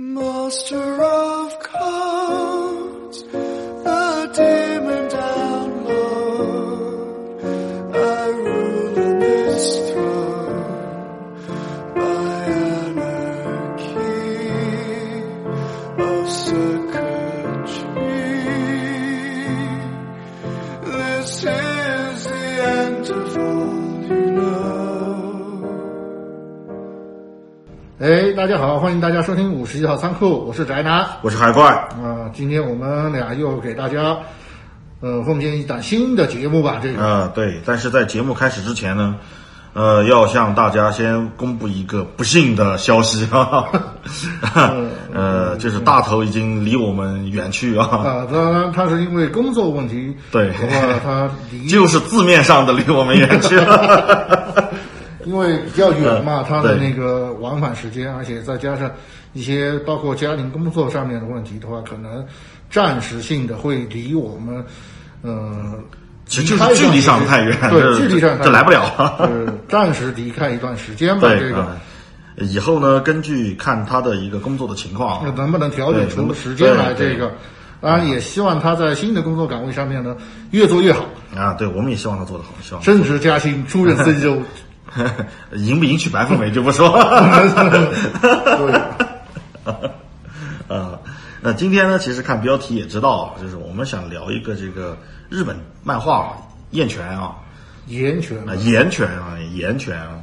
Master of cards, 大家好，欢迎大家收听五十一号仓库，我是宅男。我是海怪，啊、今天我们俩又给大家，呃，奉献一档新的节目吧。这个，呃，对，但是在节目开始之前呢，呃，要向大家先公布一个不幸的消息。啊，呃，就是大头已经离我们远去啊，啊，当然他是因为工作问题，对。他离，就是字面上的离我们远去了，因为比较远嘛，他的那个往返时间，而且再加上一些包括家庭工作上面的问题的话，可能暂时性的会离我们，呃，其实就是距离上太远，对，距离上太远这来不了。呃，暂时离开一段时间吧。这个啊，以后呢，根据看他的一个工作的情况，能不能调整出时间来？这个，当然也希望他在新的工作岗位上面呢越做越好，啊，对，我们也希望他做得好，希望升职加薪，出任 CEO。赢不赢取白富美就不说。对，啊，那今天呢，其实看标题也知道啊，就是我们想聊一个这个日本漫画《燕泉》啊，严权啊，岩泉啊，岩泉啊，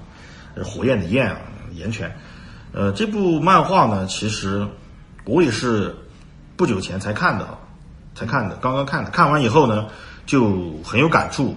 呃火焰的焰啊，岩泉。呃，这部漫画呢，其实我也是不久前才看的，才看的，刚刚看的。看完以后呢，就很有感触，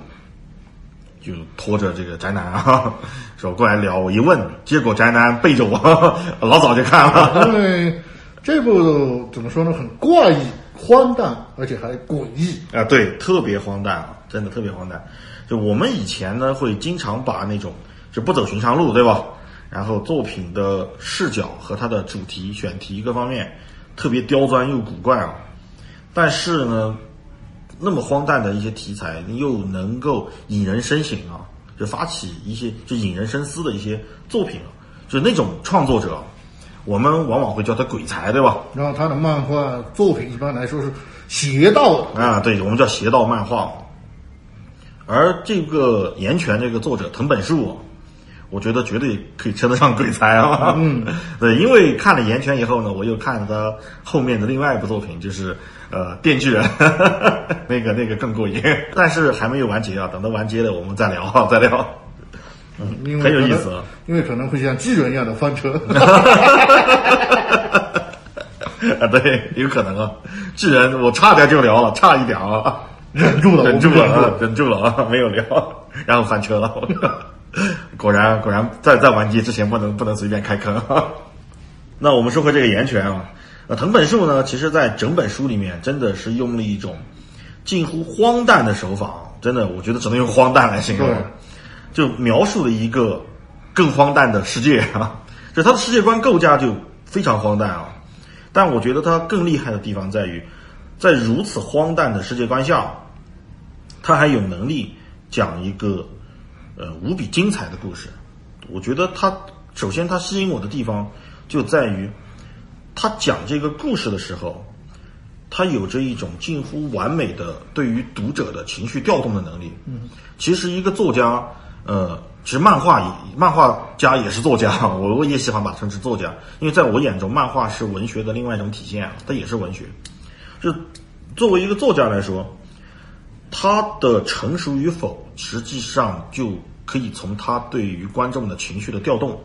就拖着这个宅男啊，说过来聊。我一问，结果宅男背着我，老早就看了。因为这部怎么说呢，很怪异、荒诞，而且还诡异。啊，对，特别荒诞啊，真的特别荒诞。就我们以前呢，会经常把那种就不走寻常路，对吧？然后作品的视角和它的主题、选题各方面特别刁钻又古怪啊。但是呢，那么荒诞的一些题材，又能够引人深省啊，就发起一些就引人深思的一些作品啊，就那种创作者，我们往往会叫他鬼才，对吧？然后他的漫画作品一般来说是邪道的，啊，对，我们叫邪道漫画。而这个岩泉这个作者藤本树啊，我觉得绝对可以称得上鬼才啊。嗯，对，因为看了岩泉以后呢，我又看了他后面的另外一部作品，就是呃《电锯人》那个那个更过瘾，但是还没有完结啊，等到完结了我们再聊啊，再聊。嗯，因为很有意思啊因为可能会像巨人一样的翻车。啊，对，有可能啊。巨人，我差点就聊了，差一点啊。忍住了，忍住了啊，忍住了啊，没有聊，然后翻车了。果然，果然，在在完结之前不能不能随便开坑。那我们说回这个岩泉啊，呃，藤本树呢，其实在整本书里面真的是用了一种近乎荒诞的手法，真的，我觉得只能用荒诞来形容对，就描述了一个更荒诞的世界啊，就他的世界观构架就非常荒诞啊。但我觉得他更厉害的地方在于，在如此荒诞的世界观下，他还有能力讲一个呃无比精彩的故事。我觉得他首先他吸引我的地方就在于，他讲这个故事的时候，他有着一种近乎完美的对于读者的情绪调动的能力。嗯，其实一个作家，呃，其实漫画也漫画家也是作家，我我也喜欢把它称之作家，因为在我眼中，漫画是文学的另外一种体现啊，它也是文学。就作为一个作家来说，他的成熟与否，实际上就可以从他对于观众的情绪的调动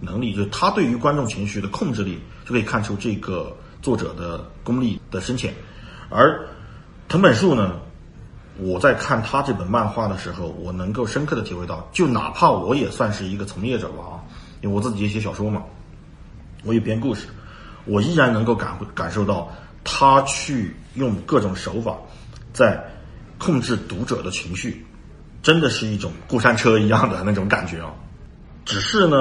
能力，就是他对于观众情绪的控制力，就可以看出这个作者的功力的深浅。而藤本树呢，我在看他这本漫画的时候，我能够深刻的体会到，就哪怕我也算是一个从业者吧啊，因为我自己也写小说嘛，我也编故事，我依然能够感感受到他去用各种手法在控制读者的情绪，真的是一种过山车一样的那种感觉啊。只是呢，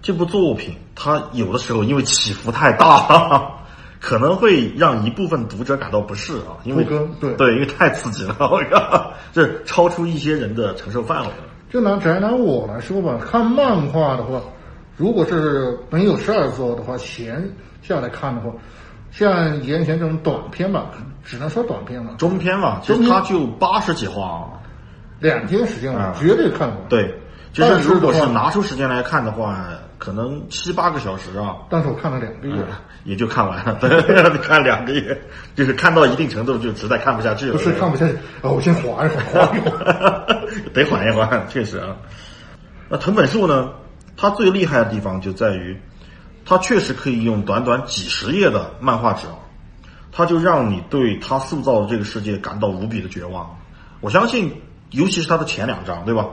这部作品它有的时候因为起伏太大，可能会让一部分读者感到不适啊，因为对对，因为太刺激了，我靠，这超出一些人的承受范围了。就拿宅男我来说吧，看漫画的话，如果是没有事儿做的话，闲下来看的话，像言情这种短片吧，只能说短片了，中篇嘛，其实它就八十几话啊。两天时间我啊绝对看完。，对，就是如果是拿出时间来看的话，可能七八个小时啊，但是我看了两个月，也就看完了。对，你看两个月，就是看到一定程度就实在看不下去了。不是看不下去，啊，我先缓一缓，缓一缓。得缓一缓，确实啊。那藤本树呢？他最厉害的地方就在于，他确实可以用短短几十页的漫画纸啊，他就让你对他塑造的这个世界感到无比的绝望。我相信，尤其是他的前两章，对吧？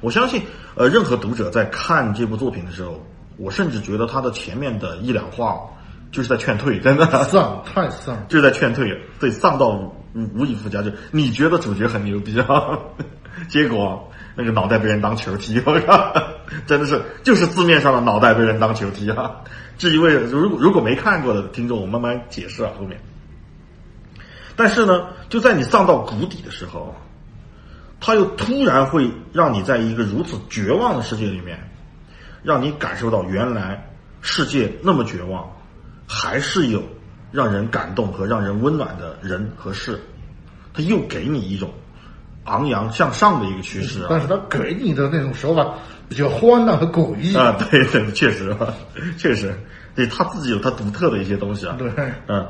我相信，呃，任何读者在看这部作品的时候，我甚至觉得他的前面的一两话就是在劝退，真的。丧，太丧。就是在劝退，对，丧到无无无以复加。就你觉得主角很牛逼啊，结果那个脑袋被人当球踢，我靠，真的是就是字面上的脑袋被人当球踢啊。至于为如果如果没看过的听众，我慢慢解释啊后面。但是呢，就在你丧到谷底的时候，他又突然会让你在一个如此绝望的世界里面，让你感受到原来世界那么绝望，还是有让人感动和让人温暖的人和事，他又给你一种昂扬向上的一个趋势啊！但是他给你的那种手法比较荒诞和诡异。啊，对对，确实啊，确实，对他自己有他独特的一些东西啊。对，嗯，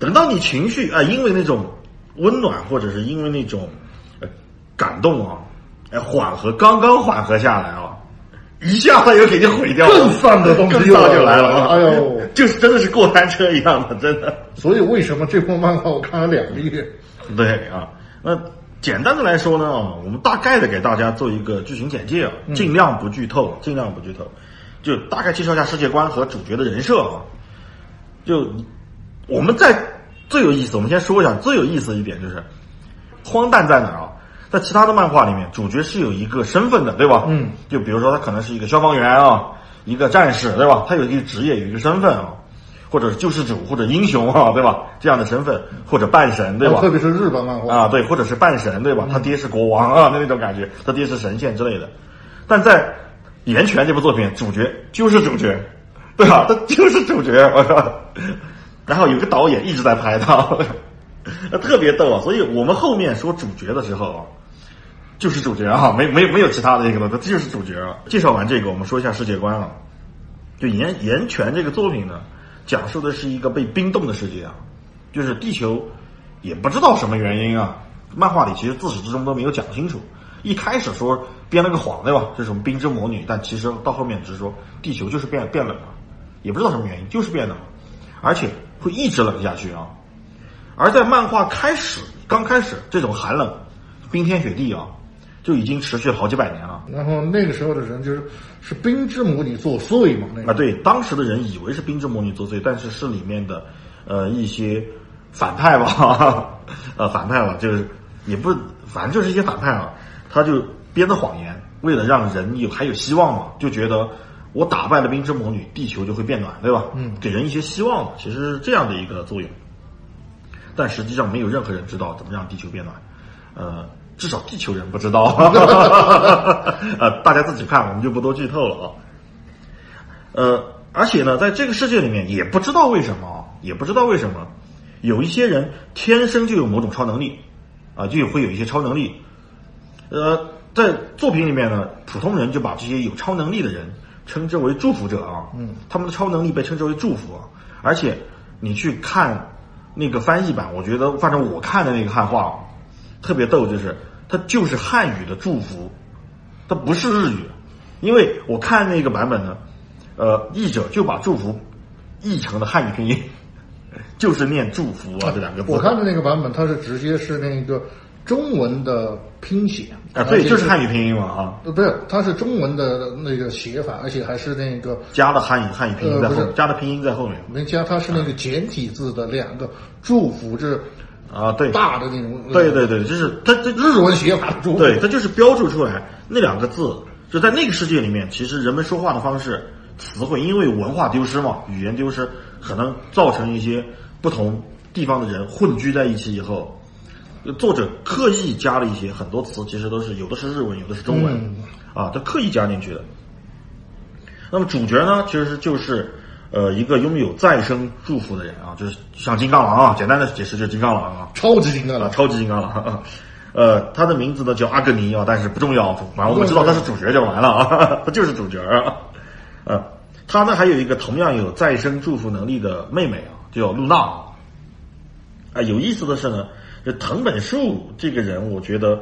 等到你情绪啊、因为那种温暖或者是因为那种呃感动啊，哎，缓和刚刚缓和下来啊，一下子又给你毁掉了，更丧的东西更又就来了了啊！哎呦，就是真的是过山车一样的，真的。所以为什么这部漫画我看了两个月？对啊，那简单的来说呢，我们大概的给大家做一个剧情简介啊，尽量不剧透，尽量不剧透，就大概介绍一下世界观和主角的人设啊。就我们在最有意思，我们先说一下最有意思的一点就是，荒诞在哪儿啊？在其他的漫画里面，主角是有一个身份的，对吧？嗯，就比如说他可能是一个消防员啊，一个战士，对吧？他有一个职业，有一个身份啊，或者是救世主或者英雄啊，对吧？这样的身份或者半神，对吧？特别是日本漫画啊，对，或者是半神，对吧？他爹是国王啊，那那种感觉，他爹是神仙之类的。但在《岩泉》这部作品，主角就是主角，对吧？他就是主角，我靠。然后有个导演一直在拍他，特别逗啊。所以我们后面说主角的时候啊，就是主角啊，没没没有其他的一个了，他就是主角啊。介绍完这个，我们说一下世界观了。就《岩岩泉》这个作品呢，讲述的是一个被冰冻的世界啊，就是地球也不知道什么原因啊，漫画里其实自始至终都没有讲清楚。一开始说编了个谎，对吧？这是什么冰之魔女，但其实到后面只是说地球就是变变冷了，也不知道什么原因，就是变冷了，而且会一直冷下去啊。而在漫画开始刚开始，这种寒冷、冰天雪地啊，就已经持续了好几百年了。然后那个时候的人就是是冰之魔女作祟嘛，那啊，对，当时的人以为是冰之魔女作祟，但是是里面的呃一些反派吧，呃反派吧，就是也不，反正就是一些反派啊，他就编的谎言，为了让人有还有希望嘛，就觉得我打败了冰之魔女，地球就会变暖，对吧？嗯给人一些希望嘛，其实是这样的一个作用。但实际上没有任何人知道怎么让地球变暖，呃，至少地球人不知道，呃，大家自己看，我们就不多剧透了啊。呃，而且呢，在这个世界里面，也不知道为什么啊，也不知道为什么，有一些人天生就有某种超能力，啊，就会有一些超能力。呃，在作品里面呢，普通人就把这些有超能力的人称之为祝福者啊，嗯，他们的超能力被称之为祝福啊。而且你去看那个翻译版，我觉得反正我看的那个汉化啊，特别逗，就是它就是汉语的祝福，它不是日语，因为我看那个版本呢，呃，译者就把祝福译成了汉语拼音，就是念祝福啊这两个字。我看的那个版本，它是直接是那个中文的拼写。啊，对，就是汉语拼音嘛啊，呃，不是，它是中文的那个写法，而且还是那个加的汉语汉语拼音在后面，呃加的拼音在后面。没加，它是那个简体字的两个祝福字啊，对，大的那种，对对对，就是它这日文写法的祝福，对，它就是标注出来那两个字，就在那个世界里面，其实人们说话的方式、词汇，因为文化丢失嘛，语言丢失，可能造成一些不同地方的人混居在一起以后，作者刻意加了一些很多词，其实都是有的是日文，有的是中文，嗯啊，他刻意加进去的。那么主角呢，其实就是呃一个拥有再生祝福的人啊，就是像金刚狼啊，简单的解释就是金刚狼啊，超级金刚啊，狼，超级金刚狼。呃，他的名字呢叫阿格尼啊，但是不重要，反正我们知道他是主角就完了啊，他就是主角啊。呃，他呢还有一个同样有再生祝福能力的妹妹啊，叫露娜啊。啊，有意思的是呢，这藤本树这个人，我觉得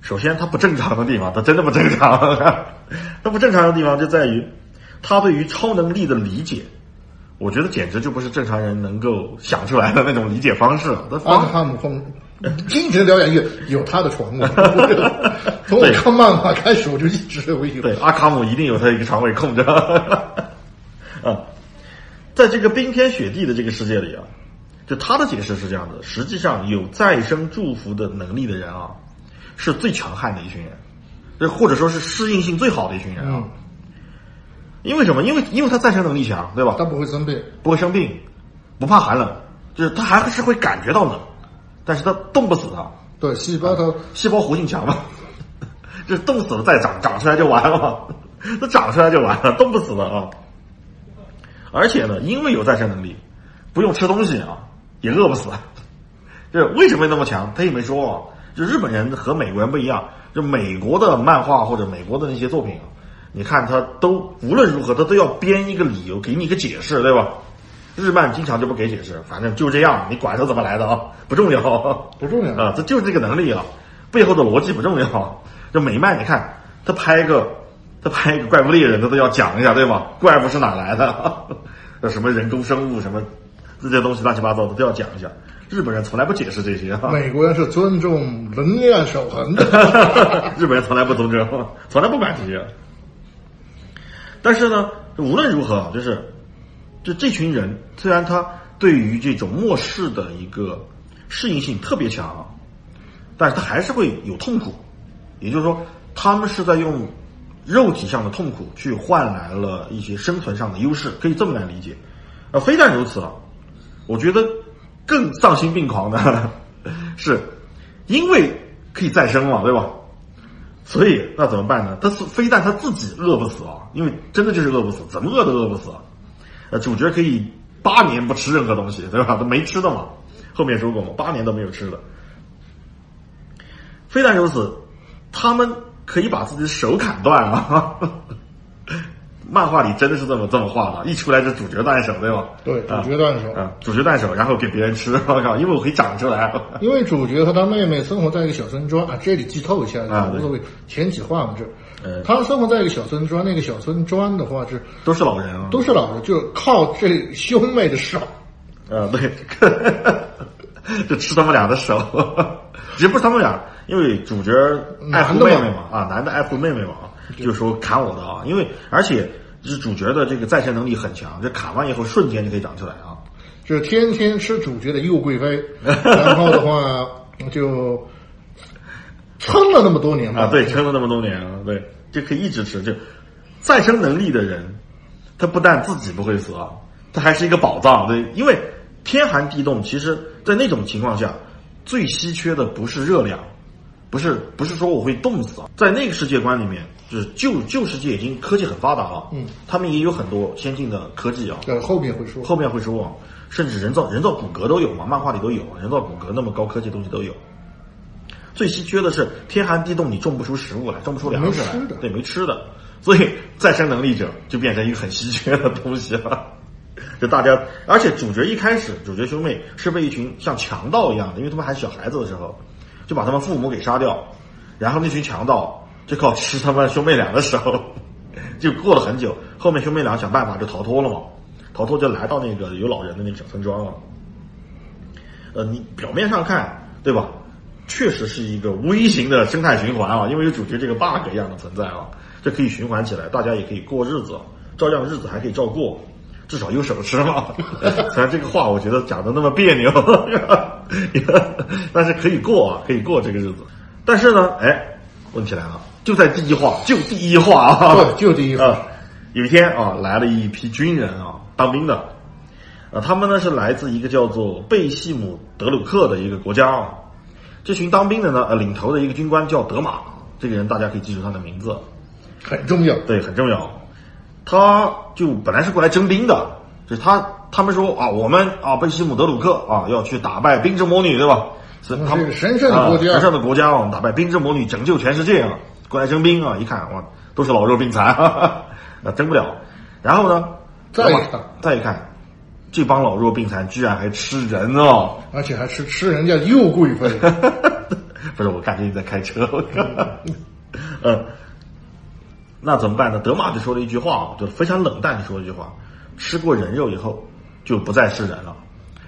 首先他不正常的地方，他真的不正常。他不正常的地方就在于他对于超能力的理解，我觉得简直就不是正常人能够想出来的那种理解方式。他阿方卡姆风，精神疗养院有他的床位。从我看漫画开始，我就一直认为有。对，阿卡姆一定有他一个床位空着。啊，在这个冰天雪地的这个世界里啊，就他的解释是这样的：实际上有再生祝福的能力的人啊，是最强悍的一群人，这或者说是适应性最好的一群人啊。嗯，因为什么？因为因为他再生能力强，对吧？他不会生病。不会生病，不怕寒冷，就是他还是会感觉到冷，但是他冻不死他，对，细胞它细胞活性强嘛，这 冻死了再长，长出来就完了嘛，它长出来就完了，冻不死的啊。而且呢，因为有再生能力，不用吃东西啊，也饿不死。这为什么那么强？他也没说啊。就日本人和美国人不一样，就美国的漫画或者美国的那些作品啊，你看他都无论如何他都要编一个理由，给你一个解释，对吧？日漫经常就不给解释，反正就这样，你管他怎么来的啊，不重要。不重要。啊，这就是这个能力啊，背后的逻辑不重要。就美漫，你看他拍一个，他拍一个怪物猎人，他都要讲一下，对吧？怪物是哪来的？那 什么人工生物什么这些东西乱七八糟的都要讲一下。日本人从来不解释这些啊，美国人是尊重能量守恒的。日本人从来不尊重，从来不管这些。但是呢，无论如何，就是就这群人，虽然他对于这种末世的一个适应性特别强，但是他还是会有痛苦。也就是说，他们是在用肉体上的痛苦去换来了一些生存上的优势，可以这么来理解。呃，非但如此啊，我觉得更丧心病狂的 是，因为可以再生嘛，对吧？所以那怎么办呢？他是非但他自己饿不死啊，因为真的就是饿不死，怎么饿都饿不死啊。呃，主角可以八年不吃任何东西，对吧？他没吃的嘛。后面说过嘛，八年都没有吃的。非但如此，他们可以把自己的手砍断啊。漫画里真的是这么这么画的，一出来就主角断手，对吧？对，主角断手。啊，主角断手，然后给别人吃，我靠，因为我可以长出来。因为主角和他妹妹生活在一个小村庄啊，这里剧透一下啊无所谓，前几话嘛这。呃他生活在一个小村庄，那个小村庄的话是都是老人啊，都是老人，就靠这兄妹的手。啊，对，就吃他们俩的手，其实不是他们俩，因为主角爱护妹妹嘛，啊，男的爱护妹妹嘛，就说砍我的啊，因为而且是主角的这个再生能力很强，这砍完以后瞬间就可以长出来啊，就是天天吃主角的右贵妃，然后的话就撑了那么多年吧。啊，对，撑了那么多年啊，对，就可以一直吃。就再生能力的人，他不但自己不会死啊，他还是一个宝藏。对，因为天寒地冻，其实在那种情况下，最稀缺的不是热量，不是不是说我会冻死啊，在那个世界观里面，就是旧旧世界已经科技很发达了，嗯，他们也有很多先进的科技啊，对，后面会说。后面会说啊，甚至人造人造骨骼都有嘛，漫画里都有，人造骨骼那么高科技东西都有。最稀缺的是天寒地冻，你种不出食物来，种不出粮食来。对，没吃的，所以再生能力者就变成一个很稀缺的东西了。就大家，而且主角一开始，主角兄妹是被一群像强盗一样的，因为他们还是小孩子的时候，就把他们父母给杀掉，然后那群强盗就靠吃他们兄妹俩的时候，就过了很久。后面兄妹俩想办法就逃脱了嘛，逃脱就来到那个有老人的那个小村庄了。呃，你表面上看，对吧？确实是一个微型的生态循环啊，因为有主角这个 bug 一样的存在啊，这可以循环起来，大家也可以过日子，照样日子还可以照过，至少有手吃嘛。虽然这个话我觉得讲的那么别扭，但是可以过啊，可以过这个日子。但是呢，哎，问题来了，就在第一话，就第一话啊，对就第一话啊，有一天啊，来了一批军人啊，当兵的，呃，他们呢是来自一个叫做贝西姆德鲁克的一个国家啊。这群当兵的呢，呃，领头的一个军官叫德玛，这个人大家可以记住他的名字，很重要。对，很重要。他就本来是过来征兵的，就是他他们说啊，我们啊贝西姆德鲁克啊要去打败冰之魔女，对吧？是他们是神圣的国家啊神圣的国家啊，打败冰之魔女，拯救全世界啊！过来征兵啊，一看哇，都是老弱病残，哈哈，啊，征不了。然后呢，再一看再一看，这帮老弱病残居然还吃人哦！而且还吃吃人家肉桂粉，不是，我感觉你在开车。嗯，那怎么办呢？德玛就说了一句话啊，就非常冷淡的说了一句话：吃过人肉以后，就不再是人了。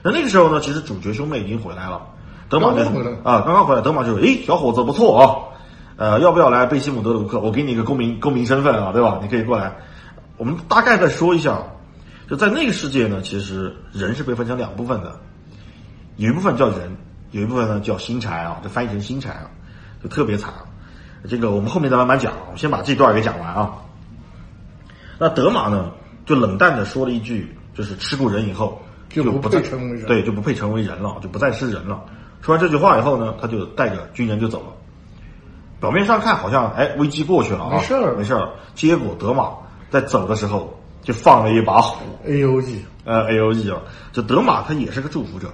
那那个时候呢，其实主角兄妹已经回来了，德玛就啊，刚刚回来，德玛就说：“诶，小伙子不错啊，呃，要不要来贝西姆德鲁克？我给你一个公民公民身份啊，对吧？你可以过来。”我们大概再说一下，就在那个世界呢，其实人是被分成两部分的，有一部分叫人，有一部分呢叫星柴啊，就翻译成星柴啊，就特别惨。这个我们后面再慢慢讲，我先把这段给讲完啊。那德玛呢，就冷淡的说了一句，就是吃过人以后就不配成为人对，就不配成为人了，就不再是人了。说完这句话以后呢，他就带着军人就走了。表面上看好像哎危机过去了啊，没事儿没事儿。结果德玛在走的时候就放了一把火，A O E，呃 A O E 啊，这德玛他也是个祝福者，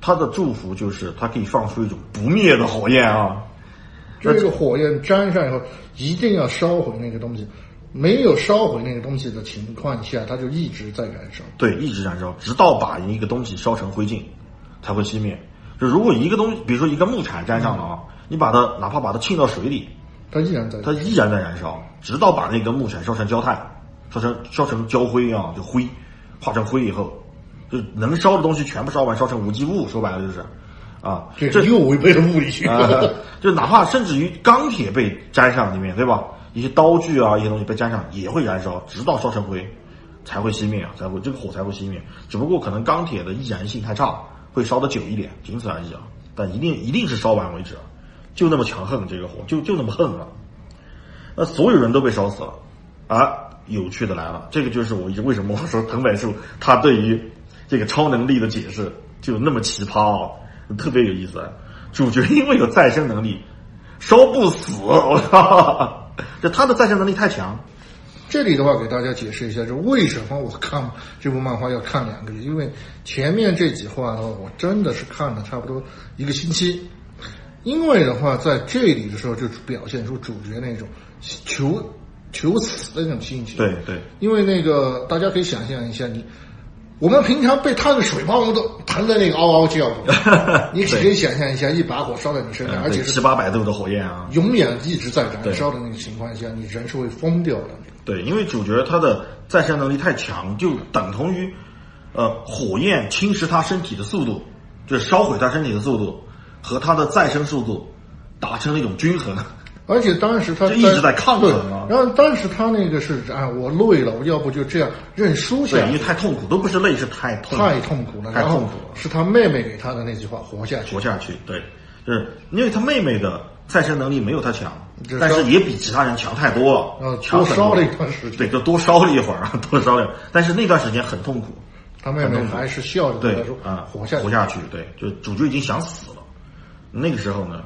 他的祝福就是他可以放出一种不灭的火焰啊。这个火焰沾上以后，一定要烧毁那个东西。没有烧毁那个东西的情况下，它就一直在燃烧。对，一直燃烧，直到把一个东西烧成灰烬，才会熄灭。就如果一个东西，比如说一个木柴沾上了啊，你把它哪怕把它浸到水里，它依然在。它依然在燃烧，直到把那个木柴烧成焦炭，烧成烧成焦灰啊，就灰，化成灰以后，就能烧的东西全部烧完，烧成无机物，说白了就是，啊，这个又违背了物理学。啊，就哪怕甚至于钢铁被沾上里面，对吧？一些刀具啊，一些东西被沾上也会燃烧，直到烧成灰才会熄灭啊，才会这个火才会熄灭。只不过可能钢铁的易燃性太差，会烧得久一点，仅此而已啊。但一定一定是烧完为止，就那么强横，这个火就就那么横啊。那所有人都被烧死了，啊，有趣的来了，这个就是我一直为什么我说藤本树他对于这个超能力的解释就那么奇葩啊，特别有意思。主角因为有再生能力，烧不死，我操！就他的再生能力太强。这里的话，给大家解释一下，就为什么我看这部漫画要看两个月，因为前面这几话的话，我真的是看了差不多一个星期。因为的话，在这里的时候就表现出主角那种求求死的那种心情。对对，因为那个大家可以想象一下，你我们平常被烫的水泡都疼的那个嗷嗷叫，你只可以想象一下，一把火烧在你身上，而且是七八百度的火焰啊。永远一直在燃烧的那个情况下，你人是会疯掉的。对，因为主角他的再生能力太强，就等同于，呃，火焰侵蚀他身体的速度，就是烧毁他身体的速度和他的再生速度达成了一种均衡。而且当时他就一直在抗衡啊然后当时他那个是啊，我累了，我要不就这样认输下对，因为，太痛苦，都不是累，是太痛苦太痛苦了。太痛苦了。是他妹妹给他的那句话：活下去活。下去，对，就是因为他妹妹的再生能力没有他强，但是也比其他人强太多了，呃多多烧了一段时间对，就多烧了一会儿，多烧了，但是那段时间很痛苦，他妹妹还是笑着对他说：“啊，活下去。活下去，对，就主角已经想死了，那个时候呢，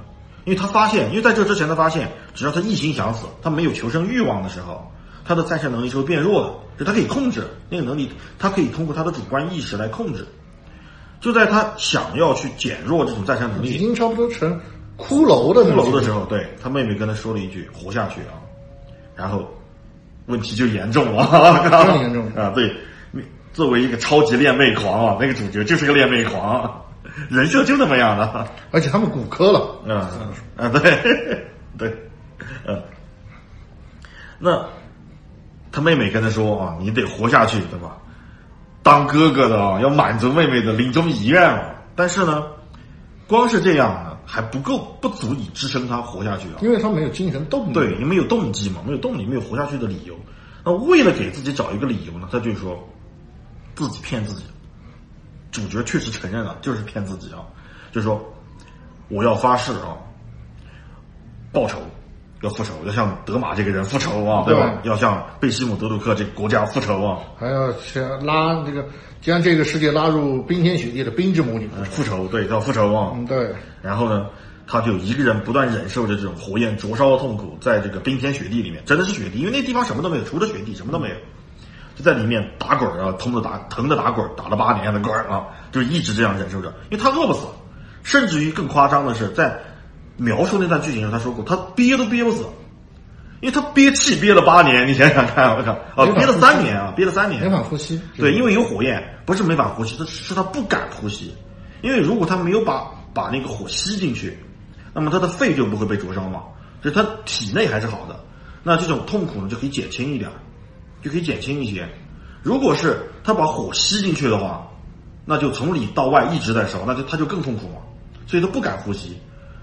因为他发现，因为在这之前他发现，只要他一心想死，他没有求生欲望的时候，他的再生能力是会变弱的，就他可以控制那个能力，他可以通过他的主观意识来控制。就在他想要去减弱这种再生能力，已经差不多成骷髅的骷那种髅的时候，对他妹妹跟他说了一句“活下去啊”，然后问题就严重了，更严重啊！对，你作为一个超级恋妹狂啊，那个主角就是个恋妹狂，人设就那么样的，而且他们骨科了。啊啊，对 对，嗯，那他妹妹跟他说啊，你得活下去，对吧？当哥哥的啊，要满足妹妹的临终遗愿啊。但是呢，光是这样呢还不够，不足以支撑他活下去啊。因为他没有精神动力。对，也没有动机嘛，没有动力，没有活下去的理由。那为了给自己找一个理由呢，他就说自己骗自己。主角确实承认了，就是骗自己啊，就说我要发誓啊，报仇，要复仇，要向德玛这个人复仇啊，对吧？要向贝西姆德鲁克这个国家复仇啊，还要想拉这个将这个世界拉入冰天雪地的冰之魔女复仇。复仇，对，要复仇啊。嗯，对，然后呢，他就一个人不断忍受着这种火焰灼烧的痛苦，在这个冰天雪地里面，真的是雪地，因为那地方什么都没有，除了雪地什么都没有。就在里面打滚儿啊，疼的打疼的打滚儿，打了八年的滚儿啊，就一直这样忍受着，因为他饿不死，甚至于更夸张的是，在描述那段剧情上，他说过他憋都憋不死，因为他憋气憋了八年，你想想看，我靠，啊，憋了三年啊，憋了三年，没法呼吸。对，因为有火焰，不是没法呼吸，他是他不敢呼吸，因为如果他没有把把那个火吸进去，那么他的肺就不会被灼伤嘛，所以他体内还是好的，那这种痛苦呢就可以减轻一点，就可以减轻一些。如果是他把火吸进去的话，那就从里到外一直在烧，那就他就更痛苦嘛，所以他不敢呼吸。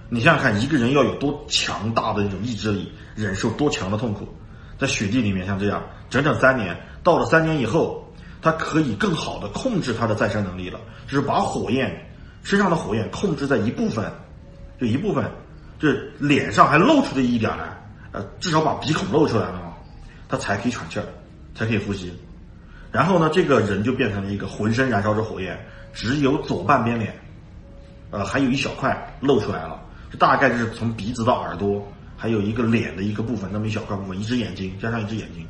你想想看，一个人要有多强大的那种意志力，忍受多强的痛苦，在雪地里面像这样整整三年，到了三年以后，他可以更好的控制他的再生能力了，就是把火焰身上的火焰控制在一部分，就一部分，就是脸上还露出这一点来，呃，至少把鼻孔露出来了嘛，他才可以喘气儿，才可以呼吸。然后呢，这个人就变成了一个浑身燃烧着火焰，只有左半边脸，呃，还有一小块露出来了。这大概就是从鼻子到耳朵，还有一个脸的一个部分，那么一小块部分，一只眼睛加上一只眼睛。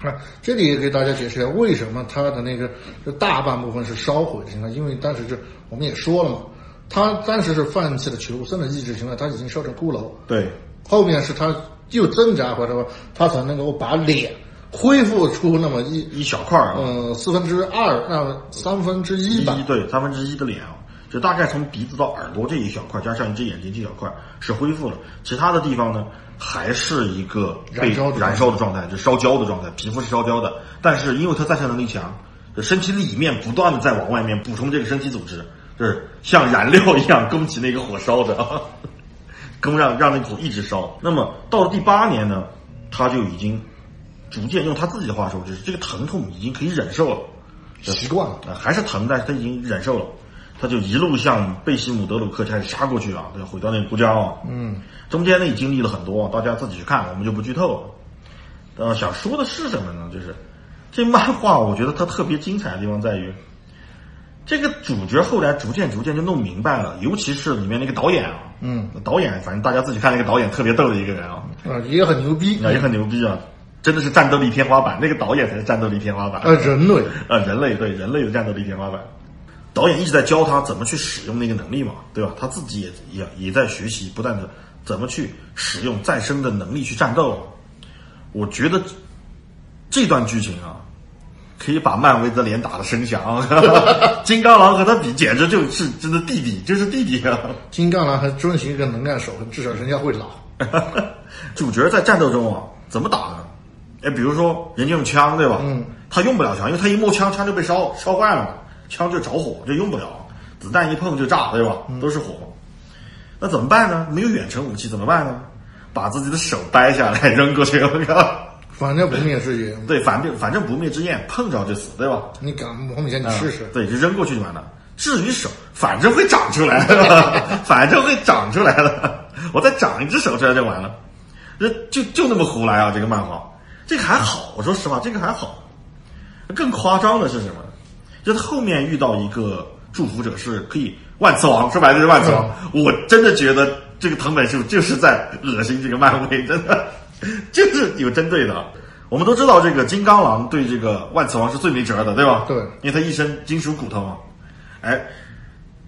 啊，这里也给大家解释一下，为什么他的那个这大半部分是烧毁的形态？因为当时这我们也说了嘛，他当时是放弃了求生的意志形态，他已经烧成骷髅。对，后面是他又挣扎回来吧，他才能够把脸恢复出那么一一小块儿啊，呃四分之二，那三分之一吧。一对三分之一的脸啊，就大概从鼻子到耳朵这一小块，加上一只眼睛这小块是恢复了，其他的地方呢还是一个被燃烧的状态，就烧焦的状态，皮肤是烧焦的，但是因为它再生能力强，就身体里面不断的在往外面补充这个身体组织，就是像燃料一样供起那个火烧着，供让让那个火一直烧。那么到了第八年呢，他就已经逐渐用他自己的话说，就是这个疼痛已经可以忍受了。习惯了，呃，还是疼，但是他已经忍受了，他就一路向贝西姆德鲁克开始杀过去啊，他要毁掉那个国家啊。嗯，中间呢也经历了很多，大家自己去看，我们就不剧透了。呃，想说的是什么呢？就是这漫画，我觉得它特别精彩的地方在于，这个主角后来逐渐逐渐就弄明白了，尤其是里面那个导演啊，嗯，导演反正大家自己看那个导演特别逗的一个人啊，啊，也很牛逼，啊也很牛逼啊，真的是战斗力天花板，那个导演才是战斗力天花板。呃，人类，呃，人类对人类的战斗力天花板。导演一直在教他怎么去使用那个能力嘛，对吧？他自己也也也在学习，不断的怎么去使用再生的能力去战斗。我觉得这段剧情啊，可以把漫威的脸打得生响。金刚狼和他比，简直就是真的弟弟，就是弟弟啊！金刚狼还遵循一个能量守恒，至少人家会老。主角在战斗中啊，怎么打呢？哎，比如说人家用枪，对吧？嗯，他用不了枪，因为他一摸枪，枪就被烧烧坏了嘛，枪就着火，就用不了，子弹一碰就炸，对吧？都是火。那怎么办呢？没有远程武器怎么办呢？把自己的手掰下来 扔过去，我靠！反正不灭之炎，对，反正反正不灭之焰，碰着就死，对吧？你敢模拟一下，你试试。对，就扔过去就完了。至于手，反正会长出来，反正会长出来的。我再长一只手出来就完了。这就就那么胡来啊！这个漫画，这个还好。我说实话，这个还好。更夸张的是什么？就是后面遇到一个祝福者是可以万磁王，说白了就是万磁王。我真的觉得这个藤本树就是在恶心这个漫威，真的 就是有针对的。我们都知道这个金刚狼对这个万磁王是最没辙的，对吧？对，因为他一身金属骨头嘛。哎，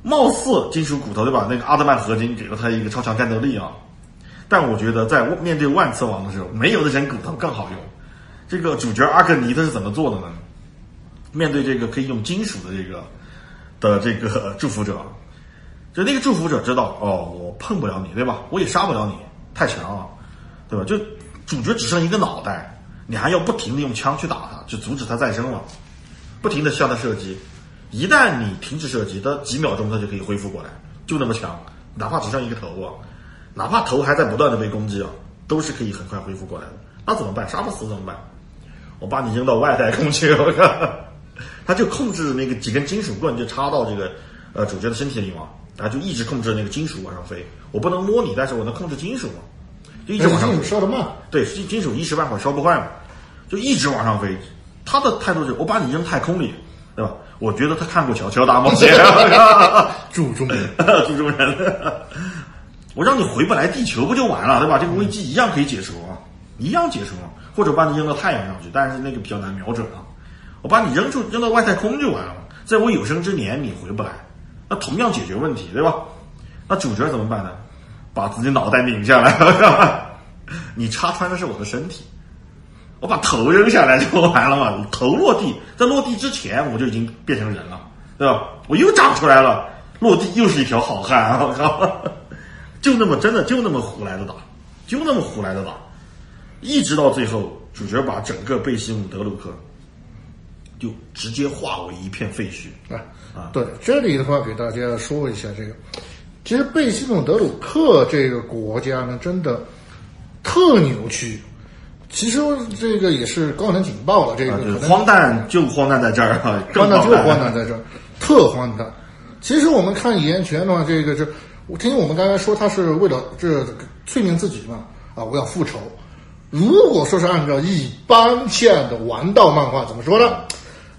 貌似金属骨头对吧？那个阿德曼合金给了他一个超强战斗力啊。但我觉得在面对万磁王的时候，没有的人骨头更好用。这个主角阿克尼他是怎么做的呢？面对这个可以用金属的这个的这个祝福者，就那个祝福者知道哦，我碰不了你，对吧？我也杀不了你，太强了，对吧？就主角只剩一个脑袋，你还要不停的用枪去打他，就阻止他再生了，不停的向他射击。一旦你停止射击，他几秒钟他就可以恢复过来，就那么强，哪怕只剩一个头啊，哪怕头还在不断的被攻击啊，都是可以很快恢复过来的。那怎么办？杀不死怎么办？我把你扔到外太空去，我靠！他就控制那个几根金属棍，就插到这个呃主角的身体里嘛，然后就一直控制那个金属往上飞。我不能摸你，但是我能控制金属嘛，就一直往上飞。烧得慢，对，金金属一时半会儿烧不坏嘛，就一直往上飞。他的态度是，我把你扔太空里，对吧？我觉得他看过《乔乔大冒险》，注重人，注重人，我让你回不来地球不就完了，对吧？这个危机一样可以解除啊，一样解除啊，或者把你扔到太阳上去，但是那个比较难瞄准啊。我把你扔出扔到外太空就完了，在我有生之年你回不来，那同样解决问题，对吧？那主角怎么办呢？把自己脑袋拧下来，是吧？你插穿的是我的身体，我把头扔下来就完了嘛。头落地，在落地之前我就已经变成人了，对吧？我又长出来了，落地又是一条好汉，我靠！就那么真的就那么胡来的打，就那么胡来的打，一直到最后，主角把整个贝西姆德鲁克就直接化为一片废墟。啊啊，对，这里的话给大家说一下这个，其实贝西姆德鲁克这个国家呢，真的特扭曲。其实这个也是高能警报了，这个啊，可能就是荒诞就荒诞在这儿啊，荒诞就荒荒诞在这儿，特荒诞。其实我们看言权的话，这个是，我听我们刚才说他是为了这催眠自己嘛，啊，我要复仇。如果说是按照一般线的王道漫画，怎么说呢？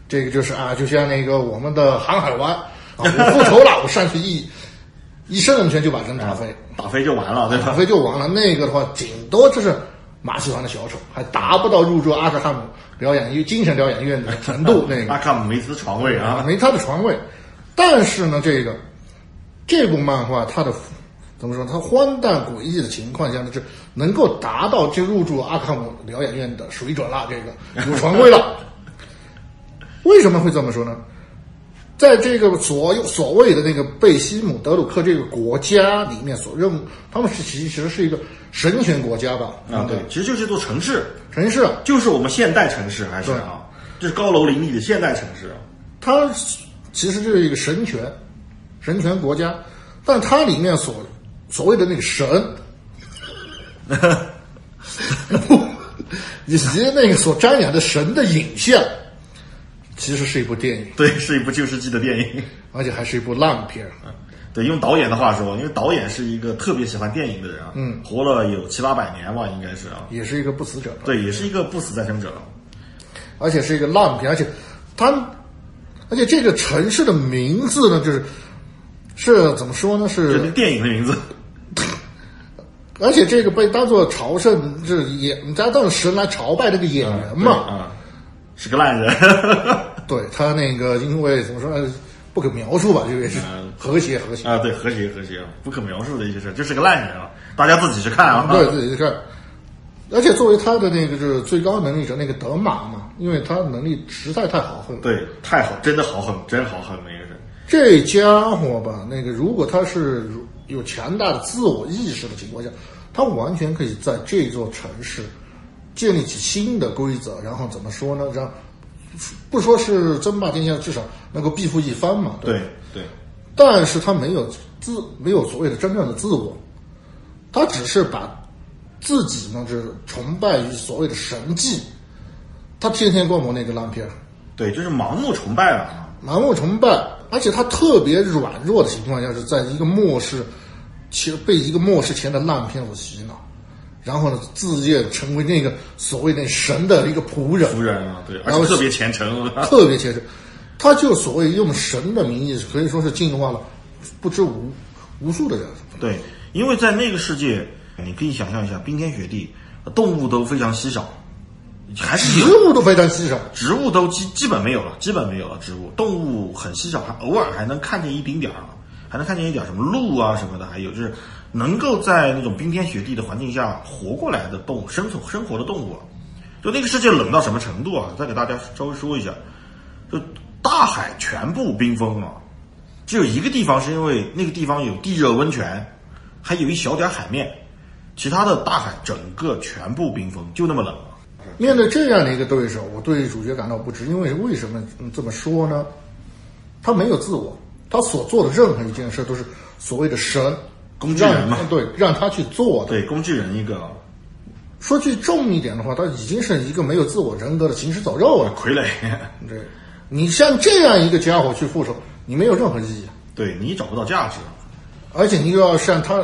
这个就是啊，就像那个我们的航海王啊，我复仇了，我上去一一伸冷拳就把人打飞，打飞就完了，对吧打？飞就完了。那个的话，顶多就是马戏团的小丑，还达不到入住阿克汉姆疗养院精神疗养院的程度。那个阿卡姆梅斯床位啊，没他的床位。但是呢，这个这部漫画它的怎么说？它荒诞诡异的情况下呢，是能够达到就入驻阿卡姆疗养院的水准了，这个有床位了。为什么会这么说呢？在这个所有所谓的那个贝西姆德鲁克这个国家里面所认，他们是其实是一个神权国家吧？啊，对，其实就是一座城市，城市，就是我们现代城市，还是啊，就是高楼林立的现代城市。它其实就是一个神权，神权国家，但它里面所所谓的那个神，以及那个所瞻仰的神的影像，其实是一部电影，对，是一部旧世纪的电影。而且还是一部烂片儿。对，用导演的话说，因为导演是一个特别喜欢电影的人啊，嗯，活了有七八百年吧，应该是啊，也是一个不死者，对，也是一个不死再生者。而且是一个烂片，而且他，而且这个城市的名字呢，就是是怎么说呢？就是是电影的名字，而且这个被当做朝圣，是演人家当神来朝拜这个演员嘛，啊，是个烂人。对他那个因为怎么说呢，不可描述吧，这个是嗯和谐和谐，啊，对，和谐和谐，不可描述的一些事，就是个烂人啊！大家自己去看啊。对自己去看。而且作为他的那个就是最高能力者那个德玛嘛，因为他能力实在太好横了。对，太好，真的好狠，真好狠，那个是。这家伙吧，那个如果他是有强大的自我意识的情况下，他完全可以在这座城市建立起新的规则，然后怎么说呢？让不说是争霸天下，至少能够庇护一方嘛。吧对对，但是他没有自没有所谓的真正的自我，他只是把自己呢，就是崇拜于所谓的神迹，他天天观摩那个烂片儿，对，就是盲目崇拜了。盲目崇拜，而且他特别软弱的情况下，是在一个末世，其实被一个末世前的烂片所洗脑，然后呢，自荐成为那个所谓那神的一个仆人，仆人啊，对，而且特别虔诚。特别虔诚，他就所谓用神的名义，可以说是净化了不知无无数的人。对，因为在那个世界，你可以想象一下，冰天雪地，动物都非常稀少，还是有植物都非常稀少，植物都基基本没有了，基本没有了植物，动物很稀少，还偶尔还能看见一丁点儿，还能看见一点儿什么鹿啊什么的，还有就是能够在那种冰天雪地的环境下活过来的动物，生存生活的动物啊，就那个世界冷到什么程度啊？再给大家稍微说一下，就大海全部冰封了，只有一个地方是因为那个地方有地热温泉，还有一小点儿海面，其他的大海整个全部冰封，就那么冷了。面对这样的一个对手，我对主角感到不值，因为为什么嗯这么说呢？他没有自我，他所做的任何一件事都是所谓的神工具人嘛对，让他去做的。对，工具人一个说句重一点的话，他已经是一个没有自我人格的行尸走肉了。傀儡。对，你像这样一个家伙去复仇，你没有任何意义，对你找不到价值。而且你又要向他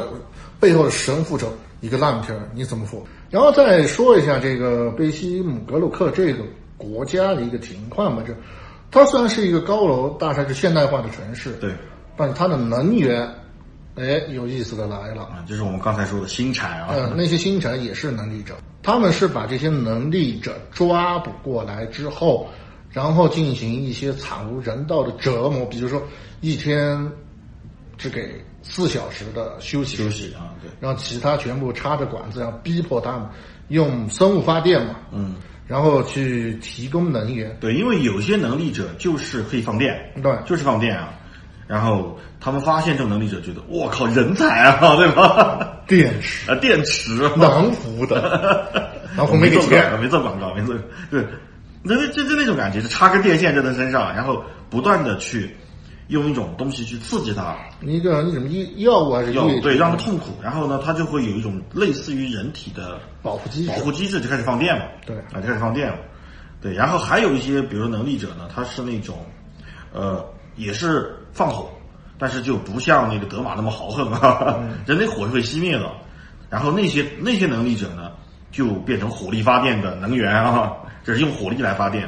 背后的神复仇，一个烂片儿，你怎么说？然后再说一下这个贝西姆格鲁克这个国家的一个情况吧，这它虽然是一个高楼大厦、是现代化的城市，对，但是它的能源，哎，有意思的来了。啊，就是我们刚才说的新产啊。呃，那些新产也是能力者，他们是把这些能力者抓捕过来之后，然后进行一些惨无人道的折磨，比如说一天只给四小时的休息休息啊，对，让其他全部插着管子，让逼迫他们用生物发电嘛，嗯，然后去提供能源，对，因为有些能力者就是可以放电，对。就是放电啊。然后他们发现这种能力者，觉得我靠，人才啊，对吧？电池。啊，电池能扶的，然后没给做广告，钱，没做广告，没做，对，那那就就那种感觉，就插根电线在他身上，然后不断的去用一种东西去刺激他，一个那什么药药物还是液体要对让他痛苦，然后呢，他就会有一种类似于人体的保护机制保护机制，就开始放电了。对啊，就开始放电了。对，然后还有一些，比如说能力者呢，他是那种，呃，也是放火，但是就不像那个德玛那么豪横啊，人类火是被熄灭了。然后那些那些能力者呢，就变成火力发电的能源啊，就是用火力来发电。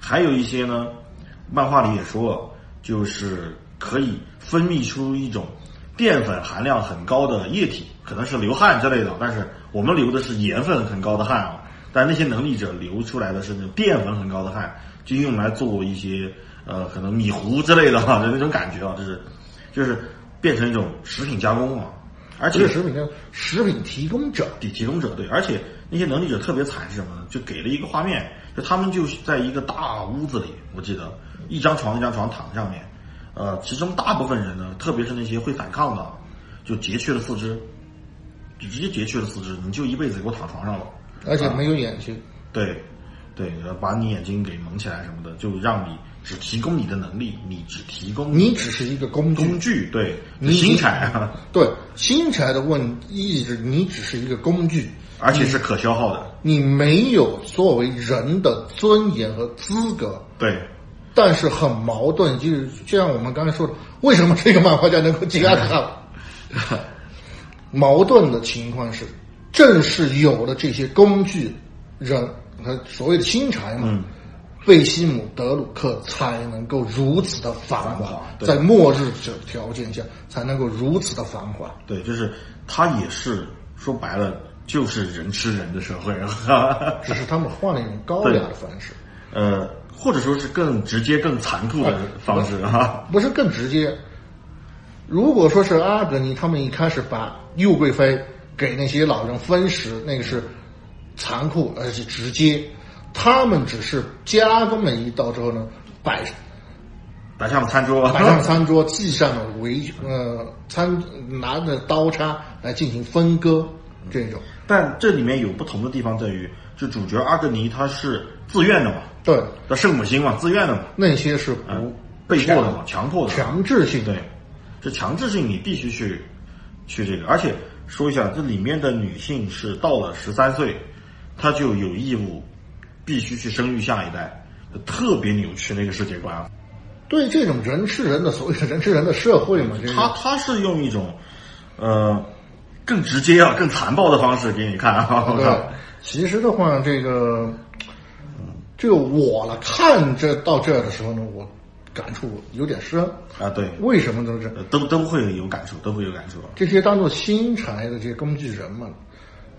还有一些呢，漫画里也说，就是可以分泌出一种淀粉含量很高的液体，可能是流汗之类的，但是我们流的是盐分很高的汗啊。但那些能力者流出来的是那种淀粉很高的汗，就用来做一些呃可能米糊之类的哈、就那种感觉啊，就是 就是变成一种食品加工啊，而且食品叫食品提供者，提提供者对，而且那些能力者特别惨是什么呢？就给了一个画面，就他们就在一个大屋子里，我记得一张床一张床躺上面，呃，其中大部分人呢，特别是那些会反抗的，就截去了四肢，就直接截去了四肢，你就一辈子给我躺床上了。而且没有眼睛。对，对，呃把你眼睛给蒙起来什么的，就让你只提供你的能力，你只提供你只是一个工具，工具，对，你新柴。啊，对新材的问意义是你只是一个工具，而且是可消耗的，你没有作为人的尊严和资格。对，但是很矛盾，就是就像我们刚才说的，为什么这个漫画家能够加他？矛盾的情况是，正是有了这些工具人和所谓的新材嘛，嗯。贝西姆德鲁克才能够如此的繁华华，在末日这条件下才能够如此的繁华。对，就是他也是说白了就是人吃人的社会，只是他们换了一种高雅的方式，呃，或者说是更直接、更残酷的方式啊。不是更直接。如果说是阿格尼他们一开始把右贵妃给那些老人分食，那个是残酷而且直接，他们只是加工了一道之后呢，摆摆上了餐桌，摆上餐桌，系上了围呃餐拿着刀叉来进行分割，这种但这里面有不同的地方在于，就主角阿格尼他是自愿的嘛，对那圣母心嘛，自愿的嘛，那些是嗯不被迫的嘛，强迫的，强制性的对，是强制性，你必须去去这个。而且说一下，这里面的女性是到了十三岁，她就有义务必须去生育下一代，特别扭曲那个世界观啊。对这种人吃人的所谓的 人吃人的社会嘛，这他个他是用一种呃更直接啊、更残暴的方式给你看啊。我对靠，其实的话，这个，这个我了看这到这儿的时候呢，我感触有点深。啊，对，为什么都是呃都都会有感触，都会有感触。这些当做新产业的这些工具人们？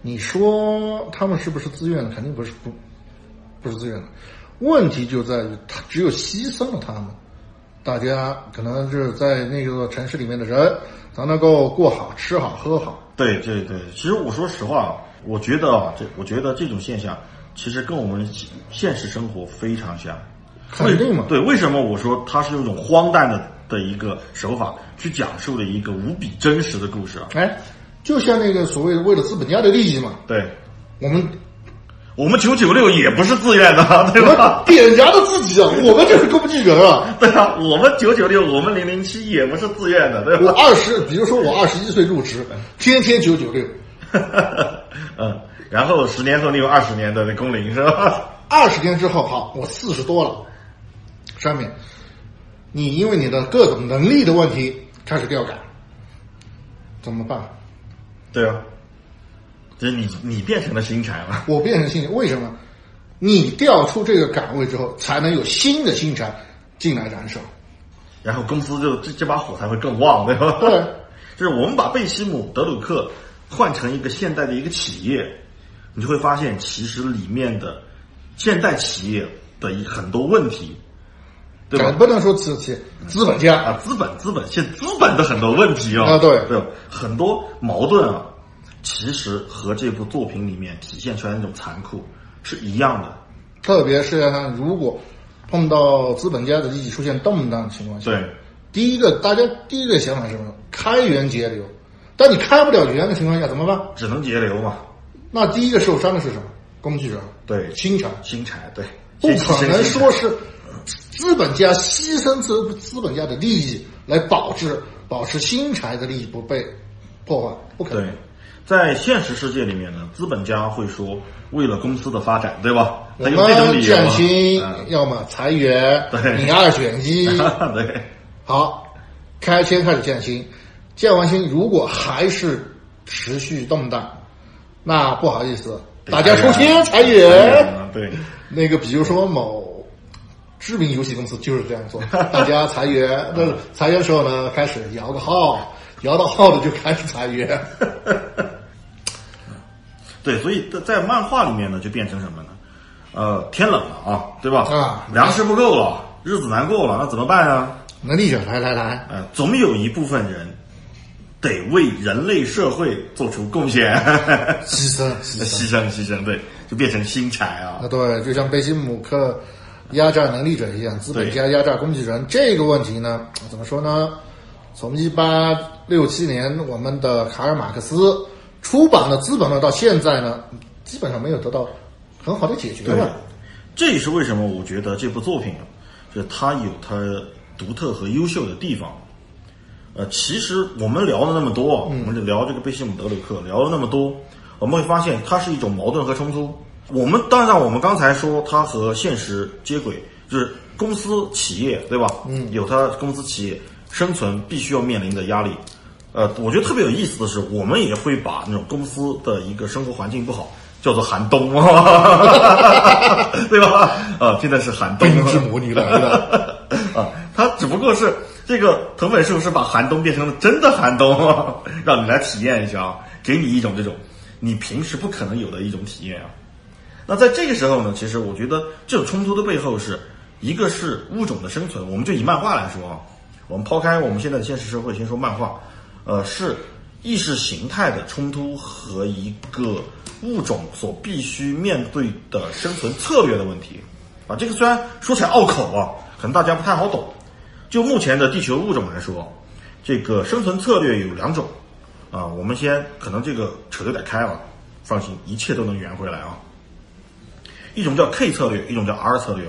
你说他们是不是自愿的？肯定不是不不是自愿的。问题就在于他只有牺牲了他们，大家可能是在那个城市里面的人才能够过好、吃好、喝好。对对对，其实我说实话，我觉得啊，这我觉得这种现象其实跟我们现实生活非常像。肯定嘛对，为什么我说它是用一种荒诞的的一个手法去讲述了一个无比真实的故事啊？哎，就像那个所谓的为了资本家的利益嘛，对，我们我们九九六也不是自愿的，对吧们？点燃了自己啊，我们就是工具人啊。对啊，我们九九六，我们零零七也不是自愿的，对我吧？二十，比如说我二十一岁入职，天天九九六，嗯，然后十年后你有二十年的工龄是吧？二十年之后，好，我四十多了，上面，你因为你的各种能力的问题开始调岗，怎么办？对啊，就是你你变成了新柴了。我变成新人，为什么？你调出这个岗位之后，才能有新的新柴进来燃烧。然后公司就这这把火才会更旺，对吧？对，就是我们把贝西姆德鲁克换成一个现代的一个企业，你就会发现，其实里面的现代企业的一很多问题，对吧咱？不能说资企资本家，啊，资本资本现资本的很多问题啊，啊对对，很多矛盾啊，其实和这部作品里面体现出来那种残酷是一样的。特别是如果碰到资本家的利益出现动荡的情况下，对，第一个大家第一个想法是什么？开源节流。但你开不了源的情况下怎么办？只能节流嘛。那第一个受伤的是什么？工具人，对，新产，新柴对，不可能说是资本家牺牲资资本家的利益来保持保持新柴的利益不被破坏，不可能。对。，在现实世界里面呢，资本家会说为了公司的发展，对吧？我他用这种们理由啊，降薪，嗯。要么裁员，对。你二选一。对，好，开先开始降薪，降完薪如果还是持续动荡，那不好意思，大家抽签裁员。嗯对，那个比如说某知名游戏公司就是这样做，大家裁员，那裁员的时候呢，开始摇个号，摇到号的就开始裁员。对，所以在在漫画里面呢，就变成什么呢？呃，天冷了啊，对吧？啊粮食不够了，日子难过了，那怎么办啊？能力者来来来，呃，总有一部分人得为人类社会做出贡献，牺 牲牺牲。牺牲牺牲，对，就变成新柴啊啊，。对，就像贝西姆克压榨能力者一样，资本家压榨工具人这个问题呢，怎么说呢？从一八六七年我们的卡尔马克思出版的《资本论》到现在呢，基本上没有得到很好的解决吧？这也是为什么我觉得这部作品啊，就是它有它独特和优秀的地方。呃，其实我们聊了那么多啊，我们就聊这个贝西姆德鲁克，聊了那么多，我们会发现它是一种矛盾和冲突。我们当然，我们刚才说它和现实接轨，就是公司企业对吧？嗯，有它公司企业生存必须要面临的压力。呃，我觉得特别有意思的是，我们也会把那种公司的一个生活环境不好叫做寒冬，对吧？啊，现在是寒冬冰之魔女来了，啊，它只不过是这个藤本树是把寒冬变成了真的寒冬，让你来体验一下啊，给你一种这种你平时不可能有的一种体验啊。那在这个时候呢，其实我觉得这种冲突的背后是一个是物种的生存，我们就以漫画来说啊，我们抛开我们现在的现实社会，先说漫画，呃，是意识形态的冲突和一个物种所必须面对的生存策略的问题啊。这个虽然说起来拗口啊，可能大家不太好懂。就目前的地球物种来说，这个生存策略有两种啊。我们先可能这个扯得有点开啊，放心，一切都能圆回来啊。一种叫 K 策略，一种叫 R 策略。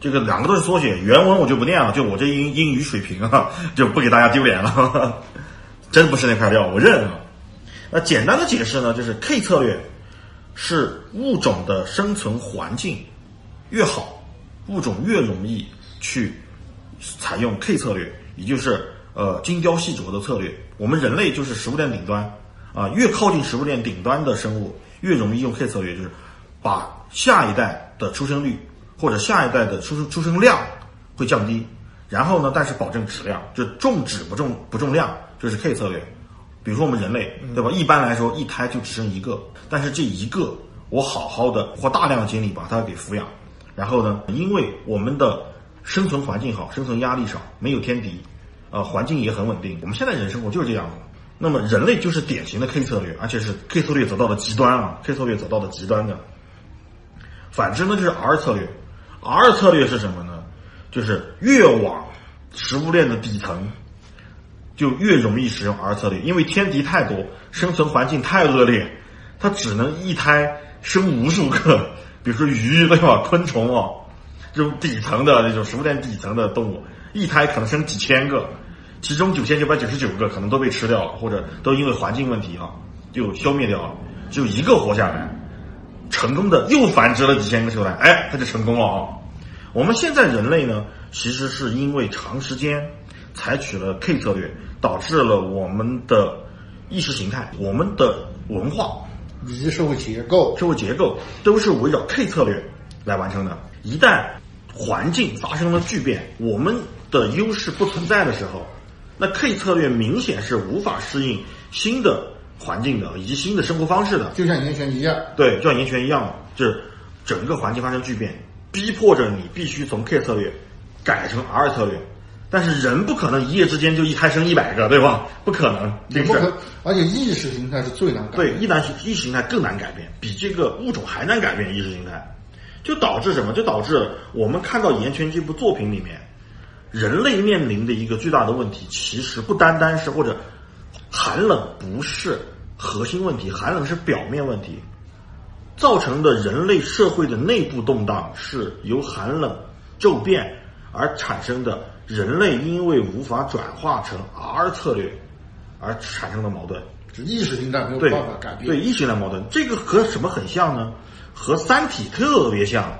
这个两个都是缩写，原文我就不念了，就我这英英语水平啊，就不给大家丢脸了，真不是那块料，我认啊。那简单的解释呢，就是 K 策略是物种的生存环境越好，物种越容易去采用 K 策略，也就是呃精雕细琢的策略。我们人类就是食物链顶端啊，越靠近食物链顶端的生物，越容易用 K 策略，就是把下一代的出生率或者下一代的出生出生量会降低，然后呢，但是保证质量，就重质不重不重量，这是 K 策略。比如说我们人类，对吧？一般来说，一胎就只生一个，但是这一个我好好的花大量的精力把它给抚养，然后呢，因为我们的生存环境好，生存压力少，没有天敌，呃，环境也很稳定。我们现在人生活就是这样子。那么人类就是典型的 K 策略，而且是 K 策略走到了极端啊，K 策略走到了极端的。反之呢，就是 R 策略。R 策略是什么呢？就是越往食物链的底层，就越容易使用 R 策略，因为天敌太多，生存环境太恶劣，它只能一胎生无数个，比如说鱼对吧，昆虫啊，这种底层的那种食物链底层的动物，一胎可能生几千个，其中九千九百九十九个可能都被吃掉了，或者都因为环境问题啊就消灭掉了，只有一个活下来。成功的又繁殖了几千个出来，哎，它就成功了啊！我们现在人类呢，其实是因为长时间采取了 K 策略，导致了我们的意识形态、我们的文化、以及社会结构，社会结构都是围绕 K 策略来完成的。一旦环境发生了巨变，我们的优势不存在的时候，那 K 策略明显是无法适应新的环境的以及新的生活方式的。就像岩泉一样，对，就像岩泉一样，就是整个环境发生巨变，逼迫着你必须从 K 策略改成 R 策略。但是人不可能一夜之间就一胎生一百个，对吧？不可能，这个事儿也不可，而且意识形态是最难改变对，变。意难意识形态更难改变，比这个物种还难改变意识形态，就导致什么？就导致我们看到《岩泉》这部作品里面，人类面临的一个最大的问题，其实不单单是或者寒冷不是核心问题，寒冷是表面问题，造成的人类社会的内部动荡是由寒冷骤变而产生的，人类因为无法转化成 R 策略而产生的矛盾。就意识形态没有对办法改变。对，意识形态矛盾，这个和什么很像呢？和《三体》特别像，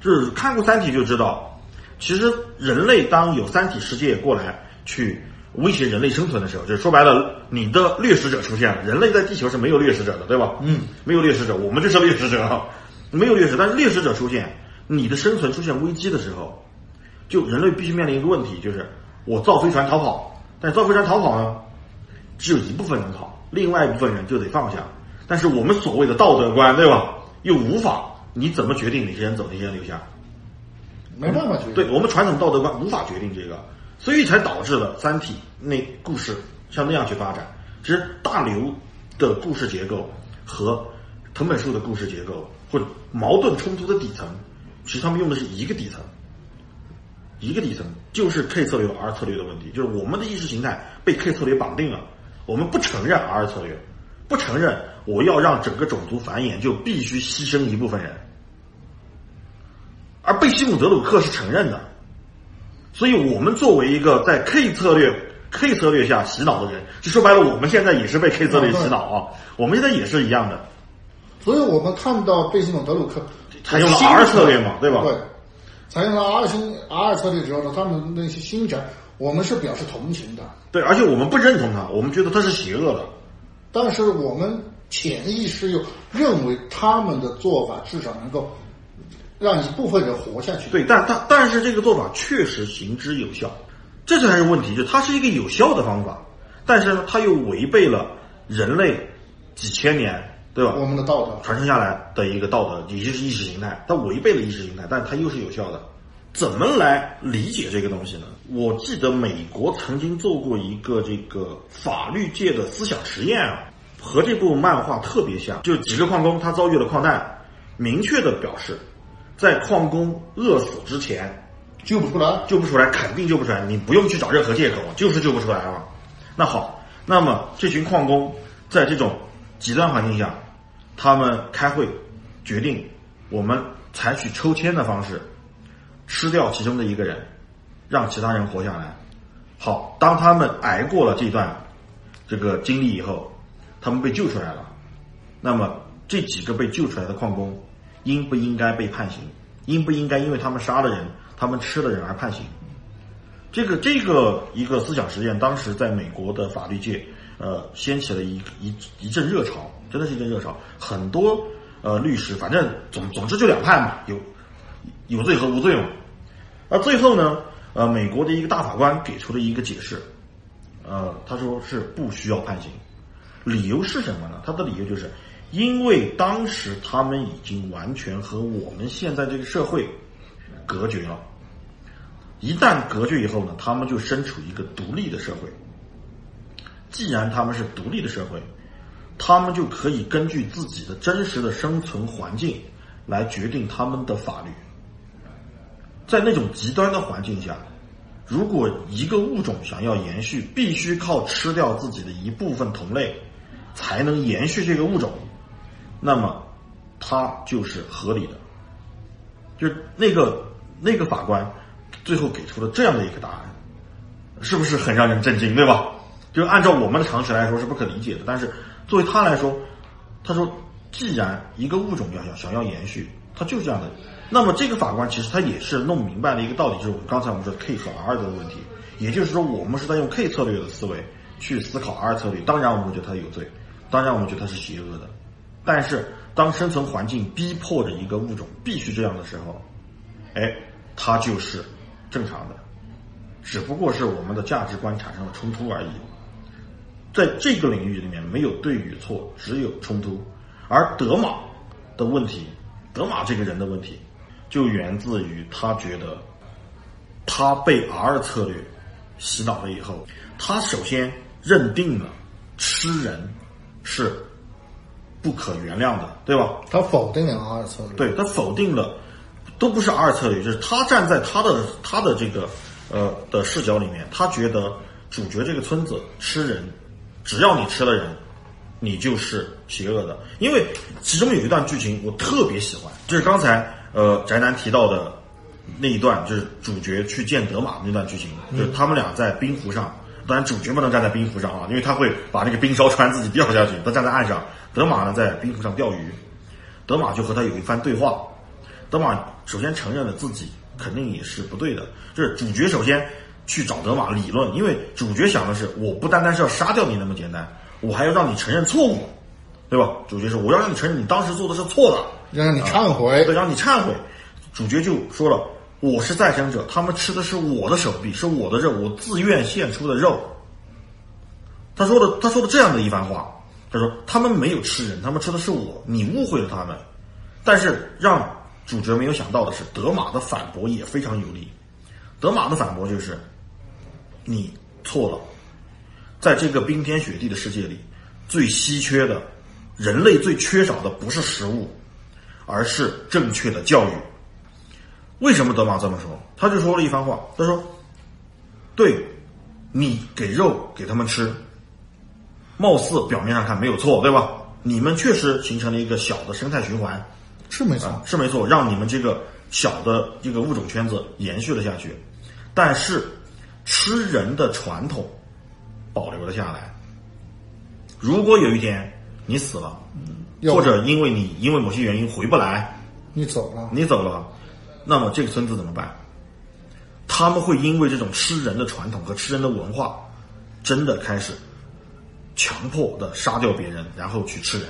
就是看过《三体》就知道，其实人类当有三体世界过来去威胁人类生存的时候，就是说白了，你的掠食者出现了。人类在地球是没有掠食者的，对吧？嗯，没有掠食者，我们就是掠食者，没有掠食，但是掠食者出现，你的生存出现危机的时候，就人类必须面临一个问题，就是我造飞船逃跑，但造飞船逃跑呢，只有一部分人跑，另外一部分人就得放下。但是我们所谓的道德观，对吧？又无法，你怎么决定哪些人走，哪些人留下？没办法决定。对我们传统道德观无法决定这个，所以才导致了《三体》那故事像那样去发展。其实大刘的故事结构和藤本树的故事结构或者矛盾冲突的底层，其实他们用的是一个底层，一个底层就是 K 策略和 R 策略的问题，就是我们的意识形态被 K 策略绑定了，我们不承认 R 策略，不承认我要让整个种族繁衍就必须牺牲一部分人。而贝西姆德鲁克是承认的，所以我们作为一个在 K 策略 K 策略下洗脑的人，就说白了，我们现在也是被 K 策略洗脑啊，我们现在也是一样的。所以我们看到贝西姆德鲁克采用了 R 策略嘛对吧对，采用了 R 新 R 策略之后呢，他们那些新展，我们是表示同情的，对，而且我们不认同他，我们觉得他是邪恶的。但是我们潜意识又认为他们的做法至少能够让一部分人活下去。对，但但但是这个做法确实行之有效，这才是问题，就它是一个有效的方法，但是呢，它又违背了人类几千年，对吧？我们的道德，传承下来的一个道德，也就是意识形态，它违背了意识形态，但它又是有效的。怎么来理解这个东西呢？我记得美国曾经做过一个这个法律界的思想实验啊，和这部漫画特别像，就几个矿工他遭遇了矿难，明确的表示，在矿工饿死之前救不出来。救不出来，肯定救不出来，你不用去找任何借口，就是救不出来嘛。那好，那么这群矿工在这种极端环境下，他们开会决定，我们采取抽签的方式，吃掉其中的一个人，让其他人活下来。好，当他们挨过了这段这个经历以后，他们被救出来了。那么这几个被救出来的矿工，应不应该被判刑？应不应该因为他们杀了人，他们吃了人而判刑？这个这个一个思想实验，当时在美国的法律界，呃，掀起了一一一阵热潮，真的是一阵热潮。很多呃律师，反正总总之就两派嘛，有有罪和无罪嘛。而最后呢，呃，美国的一个大法官给出了一个解释，呃，他说是不需要判刑，理由是什么呢？他的理由就是，因为当时他们已经完全和我们现在这个社会隔绝了。一旦隔绝以后呢，他们就身处一个独立的社会。既然他们是独立的社会，他们就可以根据自己的真实的生存环境来决定他们的法律。在那种极端的环境下，如果一个物种想要延续，必须靠吃掉自己的一部分同类才能延续这个物种，那么它就是合理的。就那个那个法官最后给出了这样的一个答案，是不是很让人震惊，对吧？就按照我们的常识来说是不可理解的，但是作为他来说，他说，既然一个物种要想想要延续，它就是这样的。那么这个法官其实他也是弄明白了一个道理，就是我们刚才我们说 K 和 R 的问题，也就是说我们是在用 K 策略的思维去思考 R 策略。当然我们觉得他有罪，当然我们觉得他是邪恶的，但是当生存环境逼迫着一个物种必须这样的时候，哎，它就是正常的，只不过是我们的价值观产生了冲突而已。在这个领域里面，没有对与错，只有冲突。而德玛的问题，德玛这个人的问题，就源自于他觉得他被 R 策略洗脑了以后，他首先认定了吃人是不可原谅的，对吧？他否定了阿尔策略。对他否定了，都不是阿尔策略，就是他站在他的他的这个呃的视角里面，他觉得主角这个村子吃人，只要你吃了人，你就是邪恶的。因为其中有一段剧情我特别喜欢，就是刚才呃宅男提到的那一段，就是主角去见德玛那段剧情，就是他们俩在冰湖上。当然，主角不能站在冰湖上啊，因为他会把那个冰烧穿，自己掉下去。他站在岸上，德玛呢在冰湖上钓鱼。德玛就和他有一番对话。德玛首先承认了自己肯定也是不对的，就是主角首先去找德玛理论，因为主角想的是，我不单单是要杀掉你那么简单，我还要让你承认错误，对吧？主角说，我要让你承认你当时做的是错的，让你忏悔。对，让你忏悔。主角就说了，我是再生者，他们吃的是我的手臂，是我的肉，我自愿献出的肉。他说的，他说的这样的一番话，他说他们没有吃人，他们吃的是我，你误会了他们。但是让主角没有想到的是，德玛的反驳也非常有力。德玛的反驳就是，你错了，在这个冰天雪地的世界里，最稀缺的，人类最缺少的不是食物，而是正确的教育。为什么德玛这么说？他就说了一番话，他说：“对，你给肉给他们吃，貌似表面上看没有错，对吧？你们确实形成了一个小的生态循环，是没错。啊，是没错，让你们这个小的这个物种圈子延续了下去。但是吃人的传统保留了下来。如果有一天你死了，或者因为你因为某些原因回不来，你走了，你走了，那么这个村子怎么办？他们会因为这种吃人的传统和吃人的文化，真的开始强迫的杀掉别人，然后去吃人。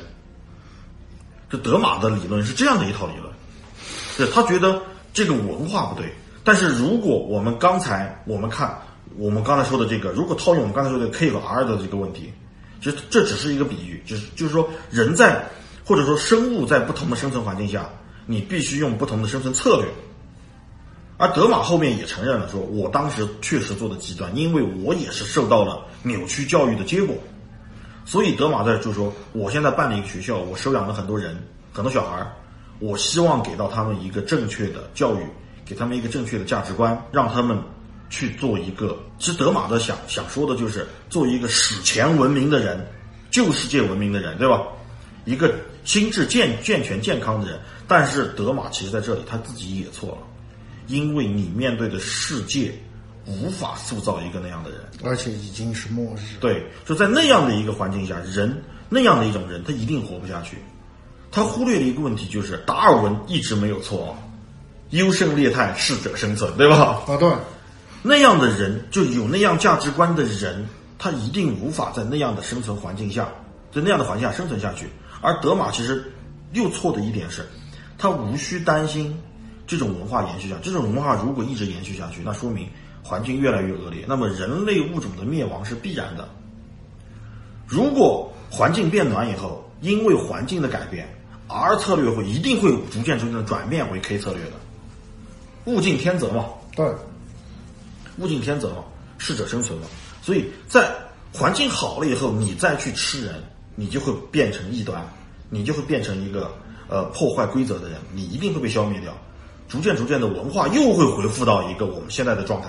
这德玛的理论是这样的一套理论，对他觉得这个文化不对。但是如果我们刚才我们看我们刚才说的这个，如果套用我们刚才说的 K 和 R 的这个问题，其实这只是一个比喻，就是就是说人在或者说生物在不同的生存环境下，你必须用不同的生存策略。而德玛后面也承认了说，我当时确实做的极端，因为我也是受到了扭曲教育的结果。所以德玛在就说，我现在办了一个学校，我收养了很多人，很多小孩儿，我希望给到他们一个正确的教育，给他们一个正确的价值观，让他们去做一个。其实德玛的想想说的就是，做一个史前文明的人，旧世界文明的人，对吧？一个心智健健全健康的人。但是德玛其实在这里他自己也错了，因为你面对的世界无法塑造一个那样的人。而且已经是末日。对，就在那样的一个环境下，人那样的一种人，他一定活不下去。他忽略了一个问题，就是达尔文一直没有错，优胜劣汰，适者生存，对吧？啊，对，那样的人，就有那样价值观的人，他一定无法在那样的生存环境下，在那样的环境下生存下去。而德玛其实又错的一点是，他无需担心这种文化延续下去。这种文化如果一直延续下去，那说明环境越来越恶劣，那么人类物种的灭亡是必然的。如果环境变暖以后，因为环境的改变，R 策略会一定会逐渐逐渐的转变为 K 策略的，物竞天择嘛。对，物竞天择嘛，适者生存嘛。所以在环境好了以后，你再去吃人，你就会变成异端，你就会变成一个呃破坏规则的人，你一定会被消灭掉。逐渐逐渐的文化又会恢复到一个我们现在的状态。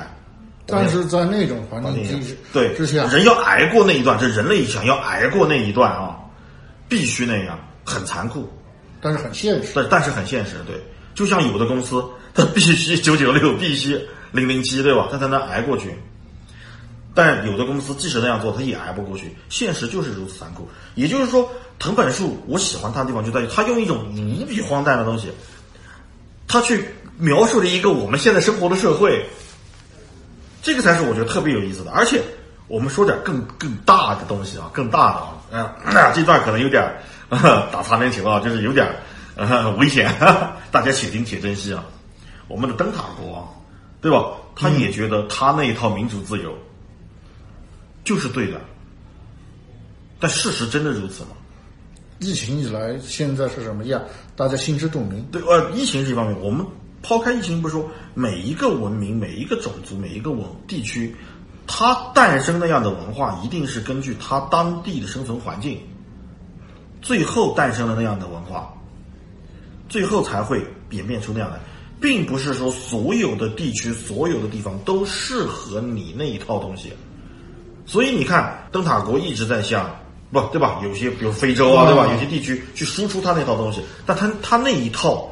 但是在那种环境之对之下，人要挨过那一段，这人类想要挨过那一段啊，必须那样，很残酷，但是很现实。但但是很现实，对，就像有的公司，它必须九九六，必须零零七，对吧？它才能挨过去。但有的公司即使那样做，它也挨不过去。现实就是如此残酷。也就是说，藤本树我喜欢他的地方就在于，他用一种无比荒诞的东西，他去描述了一个我们现在生活的社会。这个才是我觉得特别有意思的。而且我们说点更更大的东西啊，更大的啊，呃，这段可能有点、打擦边球啊，就是有点危险，大家且听且珍惜啊。我们的灯塔国王，对吧？他也觉得他那一套民主自由就是对的，但事实真的如此吗？疫情以来，现在是什么样？大家心知肚明。对，呃，疫情是一方面，我们抛开疫情不说，每一个文明、每一个种族、每一个文地区，它诞生那样的文化，一定是根据它当地的生存环境，最后诞生了那样的文化，最后才会演变出那样来，并不是说所有的地区、所有的地方都适合你那一套东西。所以你看，灯塔国一直在向不对吧？有些比如非洲啊，对吧？有些地区去输出他那套东西，但他他那一套，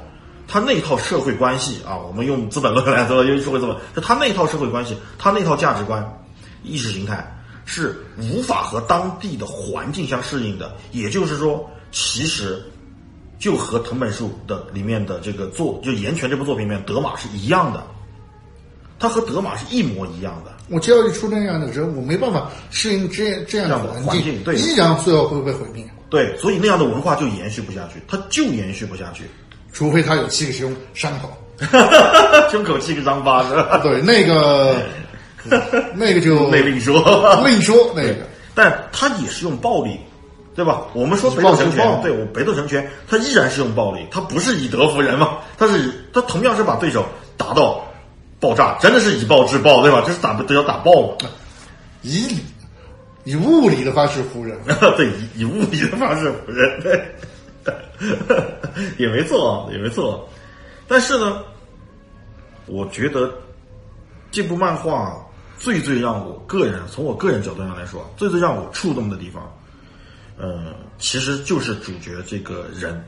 他那一套社会关系啊，我们用资本论来说，用社会资本，就它那一套社会关系，他那套价值观、意识形态是无法和当地的环境相适应的。也就是说，其实就和藤本树的里面的这个作，就《岩泉》这部作品里面，德玛是一样的，它和德玛是一模一样的。我教育出那样的人，我没办法适应这样这样的环境对依然最后会被毁灭。对，所以那样的文化就延续不下去，他就延续不下去。除非他有七个胸伤口，胸口七个伤疤是吧？对，那个 那个就那另说，另说那个。但他也是用暴力，对吧？我们说北斗神，拳对我北斗神拳，他依然是用暴力，他不是以德服人嘛，他是他同样是把对手打到爆炸，真的是以暴制暴，对吧？这是打都要打爆嘛？以理以物理的方式服人，对，以以物理的方式服人，对，也没错，也没错。但是呢，我觉得这部漫画最最让我个人从我个人角度上来说，最最让我触动的地方，呃，其实就是主角这个人，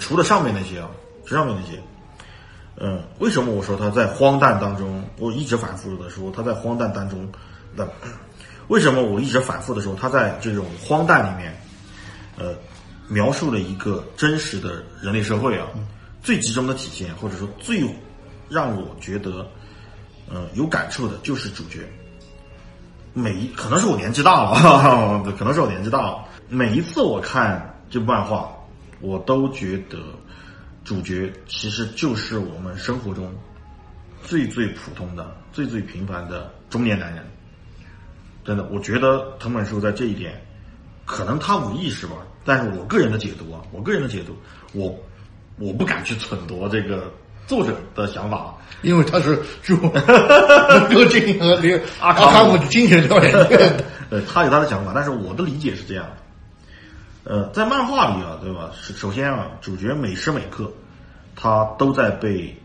除了上面那些啊，除上面那些，嗯，为什么我说他在荒诞当中？我一直反复的说他在荒诞当中的，为什么我一直反复的说他在这种荒诞里面，呃，描述了一个真实的人类社会啊，最集中的体现，或者说最让我觉得，呃，有感触的就是主角。每一可能是我年纪大了，可能是我年纪大了。每一次我看这部漫画，我都觉得主角其实就是我们生活中最最普通的、最最平凡的中年男人。真的，我觉得藤本树在这一点，可能他无意识吧，但是我个人的解读啊，我个人的解读，我我不敢去揣度这个作者的想法。因为他是入歌进和连阿卡姆的精神教练院。呃，他有他的想法，但是我的理解是这样的。呃，在漫画里啊，对吧？首首先啊，主角每时每刻，他都在被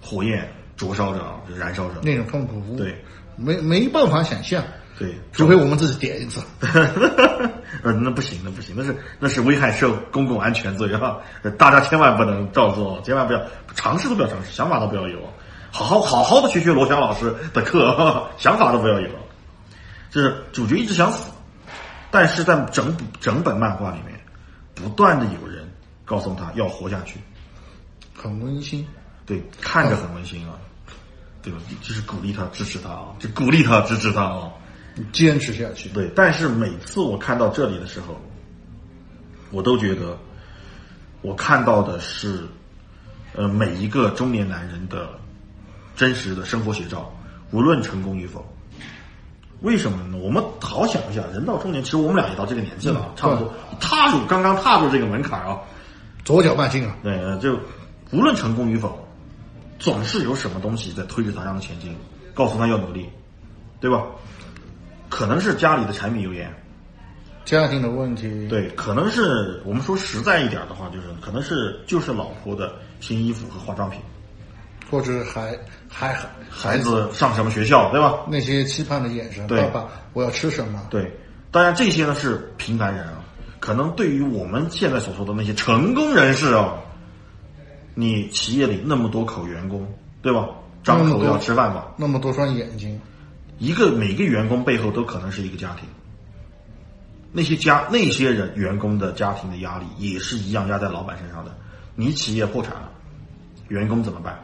火焰灼烧着燃烧着。那种痛苦，对，没没办法想象，对，除非我们自己点一次。呃，那不行，那不行，那是那是危害社公共安全罪啊！呃大家千万不能照做，千万不要尝试都不要尝试，想法都不要有，好好好好的学学罗翔老师的课，想法都不要有。就是主角一直想死，但是在整部整本漫画里面，不断的有人告诉他要活下去，很温馨。对，看着很温馨啊，对吧？就是鼓励他、支持他啊，就鼓励他、支持他啊。坚持下去。对，但是每次我看到这里的时候，我都觉得我看到的是，呃，每一个中年男人的真实的生活写照，无论成功与否。为什么呢？我们好好想一下，人到中年，其实我们俩也到这个年纪了，嗯差不多踏入刚刚踏入这个门槛啊。左脚迈进啊，对，呃就无论成功与否，总是有什么东西在推着他让他前进，告诉他要努力，对吧？可能是家里的柴米油盐，家庭的问题，，对，可能是我们说实在一点的话，就是可能是就是老婆的新衣服和化妆品，或者孩孩孩子上什么学校，对吧？那些期盼的眼神，爸爸，我要吃什么？对，当然这些呢是平凡人啊，可能对于我们现在所说的那些成功人士啊，你企业里那么多口员工，对吧？张口要吃饭吧，那么多双眼睛，一个每个员工背后都可能是一个家庭，那些家那些人员工的家庭的压力也是一样压在老板身上的。你企业破产了，员工怎么办？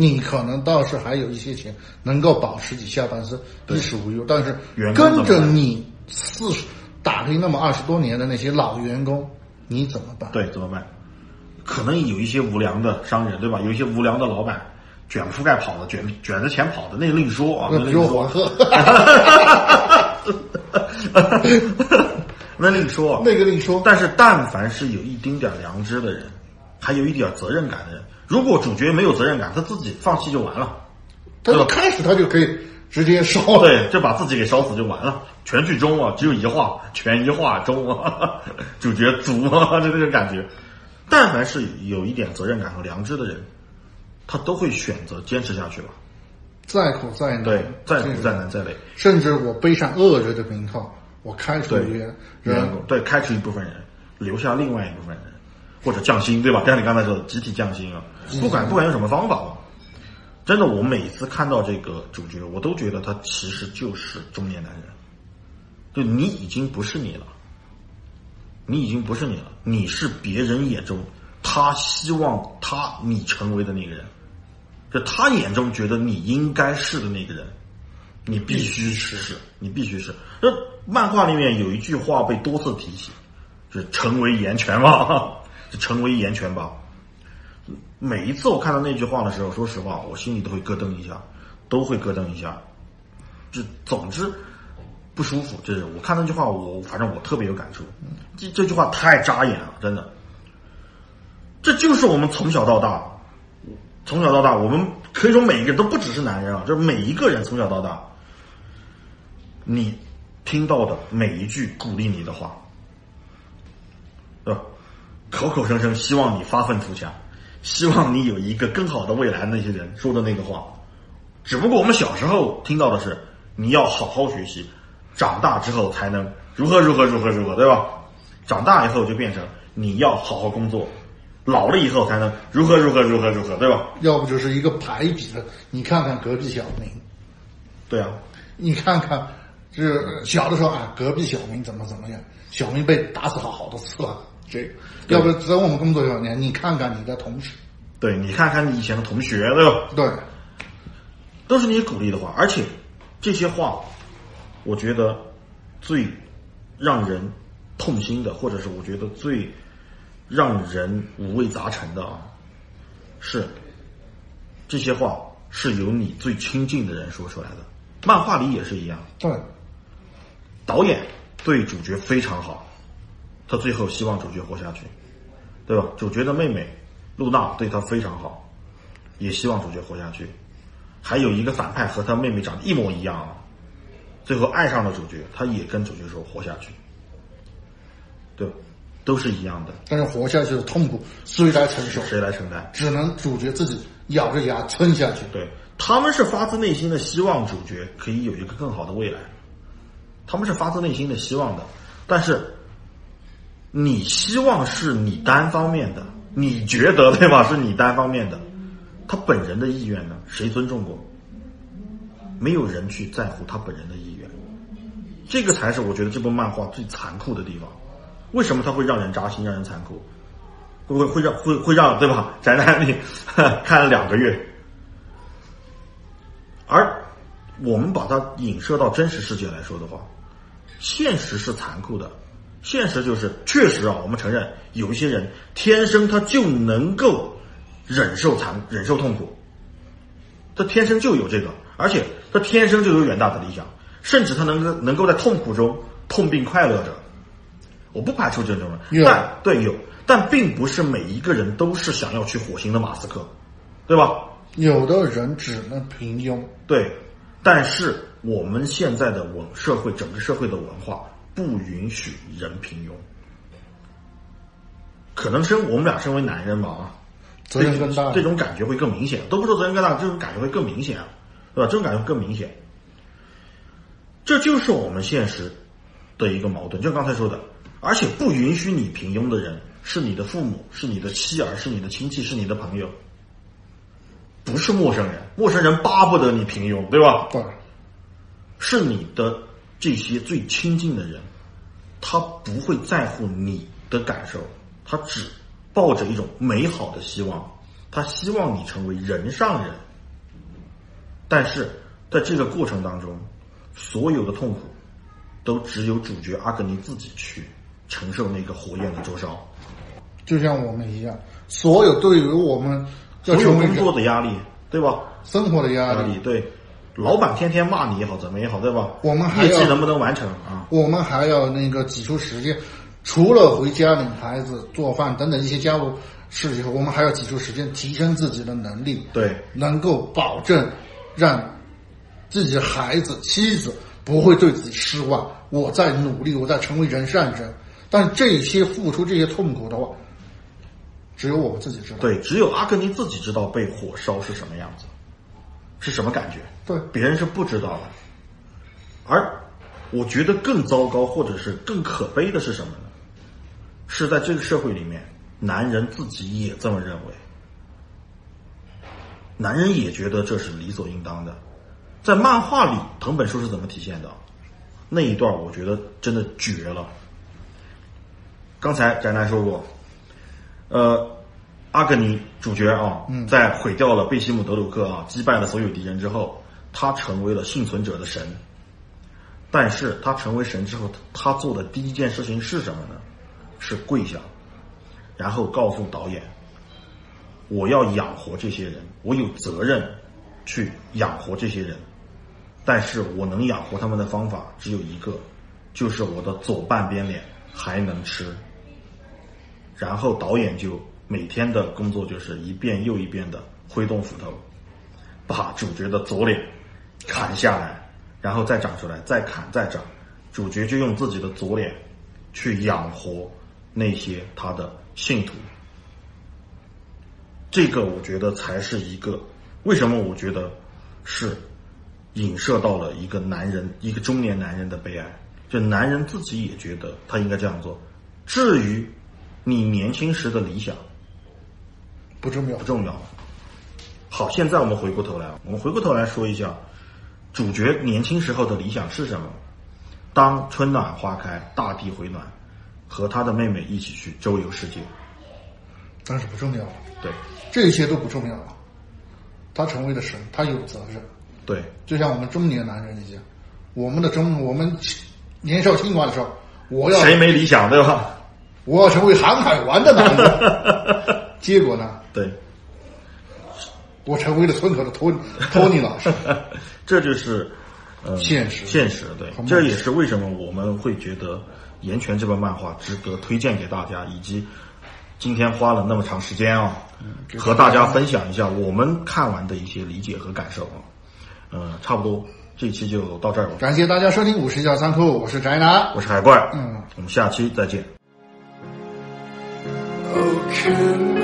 你可能倒是还有一些钱能够保持你下半生衣食无忧，但是跟着你四十打拼那么二十多年的那些老员工，你怎么办？对，怎么办？可能有一些无良的商人，对吧？有一些无良的老板，卷铺盖跑的，卷卷着钱跑的，那另说啊，那另说黄。鹤，那另说啊，那个另说，但是但凡是有一丁点良知的人，还有一点责任感的人。如果主角没有责任感，他自己放弃就完了，他开始他就可以直接烧了。对，就把自己给烧死就完了。全剧终啊，只有一话，全一话终啊，主角足啊，就这种感觉。但凡是有一点责任感和良知的人，他都会选择坚持下去吧。再苦再难，对，再苦再难再累，甚至我背上恶人的名号，我开除对员员人对开除一部分人，留下另外一部分人，或者降薪，对吧？就像你刚才说的，集体降薪啊，不管不管用什么方法吧。真的，我每次看到这个主角，我都觉得他其实就是中年男人，就你已经不是你了，你已经不是你了，你是别人眼中他希望他你成为的那个人，就他眼中觉得你应该是的那个人，你必须是，你必须是。那漫画里面有一句话被多次提起，就是成为岩泉吧，就成为岩泉吧。每一次我看到那句话的时候，说实话，我心里都会咯噔一下，都会咯噔一下。就总之不舒服，就是我看那句话，我反正我特别有感触。这这句话太扎眼了，真的。这就是我们从小到大，从小到大，我们可以说每一个人都不只是男人啊，就是每一个人从小到大，你听到的每一句鼓励你的话，对吧？口口声声希望你发愤图强，希望你有一个更好的未来，那些人说的那个话，只不过我们小时候听到的是你要好好学习，长大之后才能如何如何如何如何，对吧？长大以后就变成你要好好工作，老了以后才能如何如何如何如何，对吧？要不就是一个排比的。你看看隔壁小明，对啊，你看看，这小的时候啊，隔壁小明怎么怎么样，小明被打死好好多次了。这个，要不等我们工作以后，你你看看你的同事，对你看看你以前的同学，对吧？对，都是你鼓励的话，而且这些话，我觉得最让人痛心的，或者是我觉得最让人五味杂陈的啊，是这些话是由你最亲近的人说出来的。漫画里也是一样，对，导演对主角非常好，他最后希望主角活下去，对吧？主角的妹妹露娜对他非常好，也希望主角活下去。还有一个反派和他妹妹长得一模一样啊，最后爱上了主角，他也跟主角说活下去，对吧？都是一样的，但是活下去的痛苦谁来承受？谁来承担？只能主角自己咬着牙撑下去。对，他们是发自内心的希望主角可以有一个更好的未来，他们是发自内心的希望的。但是，你希望是你单方面的，你觉得对吧？是你单方面的，他本人的意愿呢？谁尊重过？没有人去在乎他本人的意愿，这个才是我觉得这部漫画最残酷的地方。为什么它会让人扎心，让人残酷？会不会会让会会让对吧？宅男你 看了两个月，而我们把它影射到真实世界来说的话，现实是残酷的。现实就是，确实啊，我们承认有一些人天生他就能够忍受残忍受痛苦，他天生就有这个，而且他天生就有远大的理想，甚至他能够能够在痛苦中痛并快乐着。我不排除这种人，有。但对有，但并不是每一个人都是想要去火星的马斯克，对吧？有的人只能平庸，对，但是我们现在的文社会，整个社会的文化不允许人平庸。可能身我们俩身为男人吧啊，责任更大。这种感觉会更明显。都不说责任更大，这种感觉会更明显，对吧？这种感觉会更明显。这就是我们现实的一个矛盾，就刚才说的，而且不允许你平庸的人是你的父母，是你的妻儿，是你的亲戚，是你的朋友，不是陌生人。陌生人巴不得你平庸，对吧？对，是你的这些最亲近的人，他不会在乎你的感受，他只抱着一种美好的希望，他希望你成为人上人。但是在这个过程当中，所有的痛苦都只有主角阿格尼自己去承受那个火焰的灼烧，就像我们一样，所有对于我们要所有成为工作的压力，对吧？生活的压力对，老板天天骂你也好，怎么也好，对吧？我们还要业绩能不能完成啊？我们还要那个挤出时间，除了回家领孩子、做饭等等一些家务，事以后我们还要挤出时间提升自己的能力，对，能够保证让自己的孩子、妻子不会对自己失望。我在努力，我在成为人上人，但这些付出、这些痛苦的话，只有我们自己知道。对，只有阿根廷自己知道被火烧是什么样子，是什么感觉。对别人是不知道的。而我觉得更糟糕，或者是更可悲的是什么呢？是在这个社会里面，男人自己也这么认为，男人也觉得这是理所应当的。在漫画里，藤本树是怎么体现的？那一段我觉得真的绝了。刚才宅男说过，呃，阿格尼主角啊，在毁掉了贝西姆德鲁克啊，击败了所有敌人之后，他成为了幸存者的神。但是他成为神之后，他做的第一件事情是什么呢？是跪下，然后告诉导演，我要养活这些人，我有责任去养活这些人，但是我能养活他们的方法只有一个，就是我的左半边脸还能吃。然后导演就每天的工作就是一遍又一遍的挥动斧头，把主角的左脸砍下来，然后再长出来，再砍再长，主角就用自己的左脸去养活那些他的信徒。这个我觉得才是一个为什么我觉得是影射到了一个男人，一个中年男人的悲哀。就男人自己也觉得他应该这样做。至于你年轻时的理想不重要不。重要。好，现在我们回过头来，我们回过头来说一下，主角年轻时候的理想是什么？当春暖花开，大地回暖，和他的妹妹一起去周游世界。但是不重要，对这些都不重要了。他成为了神，他有责任，对就像我们中年男人一样，我们的中，我们年少轻狂的时候，我要谁没理想，对吧？我要成为航海王的男人，结果呢，对，我成为了村口的托 托尼老师。这就是呃现实现实对，这也是为什么我们会觉得《岩泉》这本漫画值得推荐给大家，以及今天花了那么长时间啊，给和大家分享一下我们看完的一些理解和感受啊。呃，差不多这一期就到这儿吧。感谢大家收听五十小仓库，我是宅男。我是海怪，嗯，我们下期再见。Oh, can we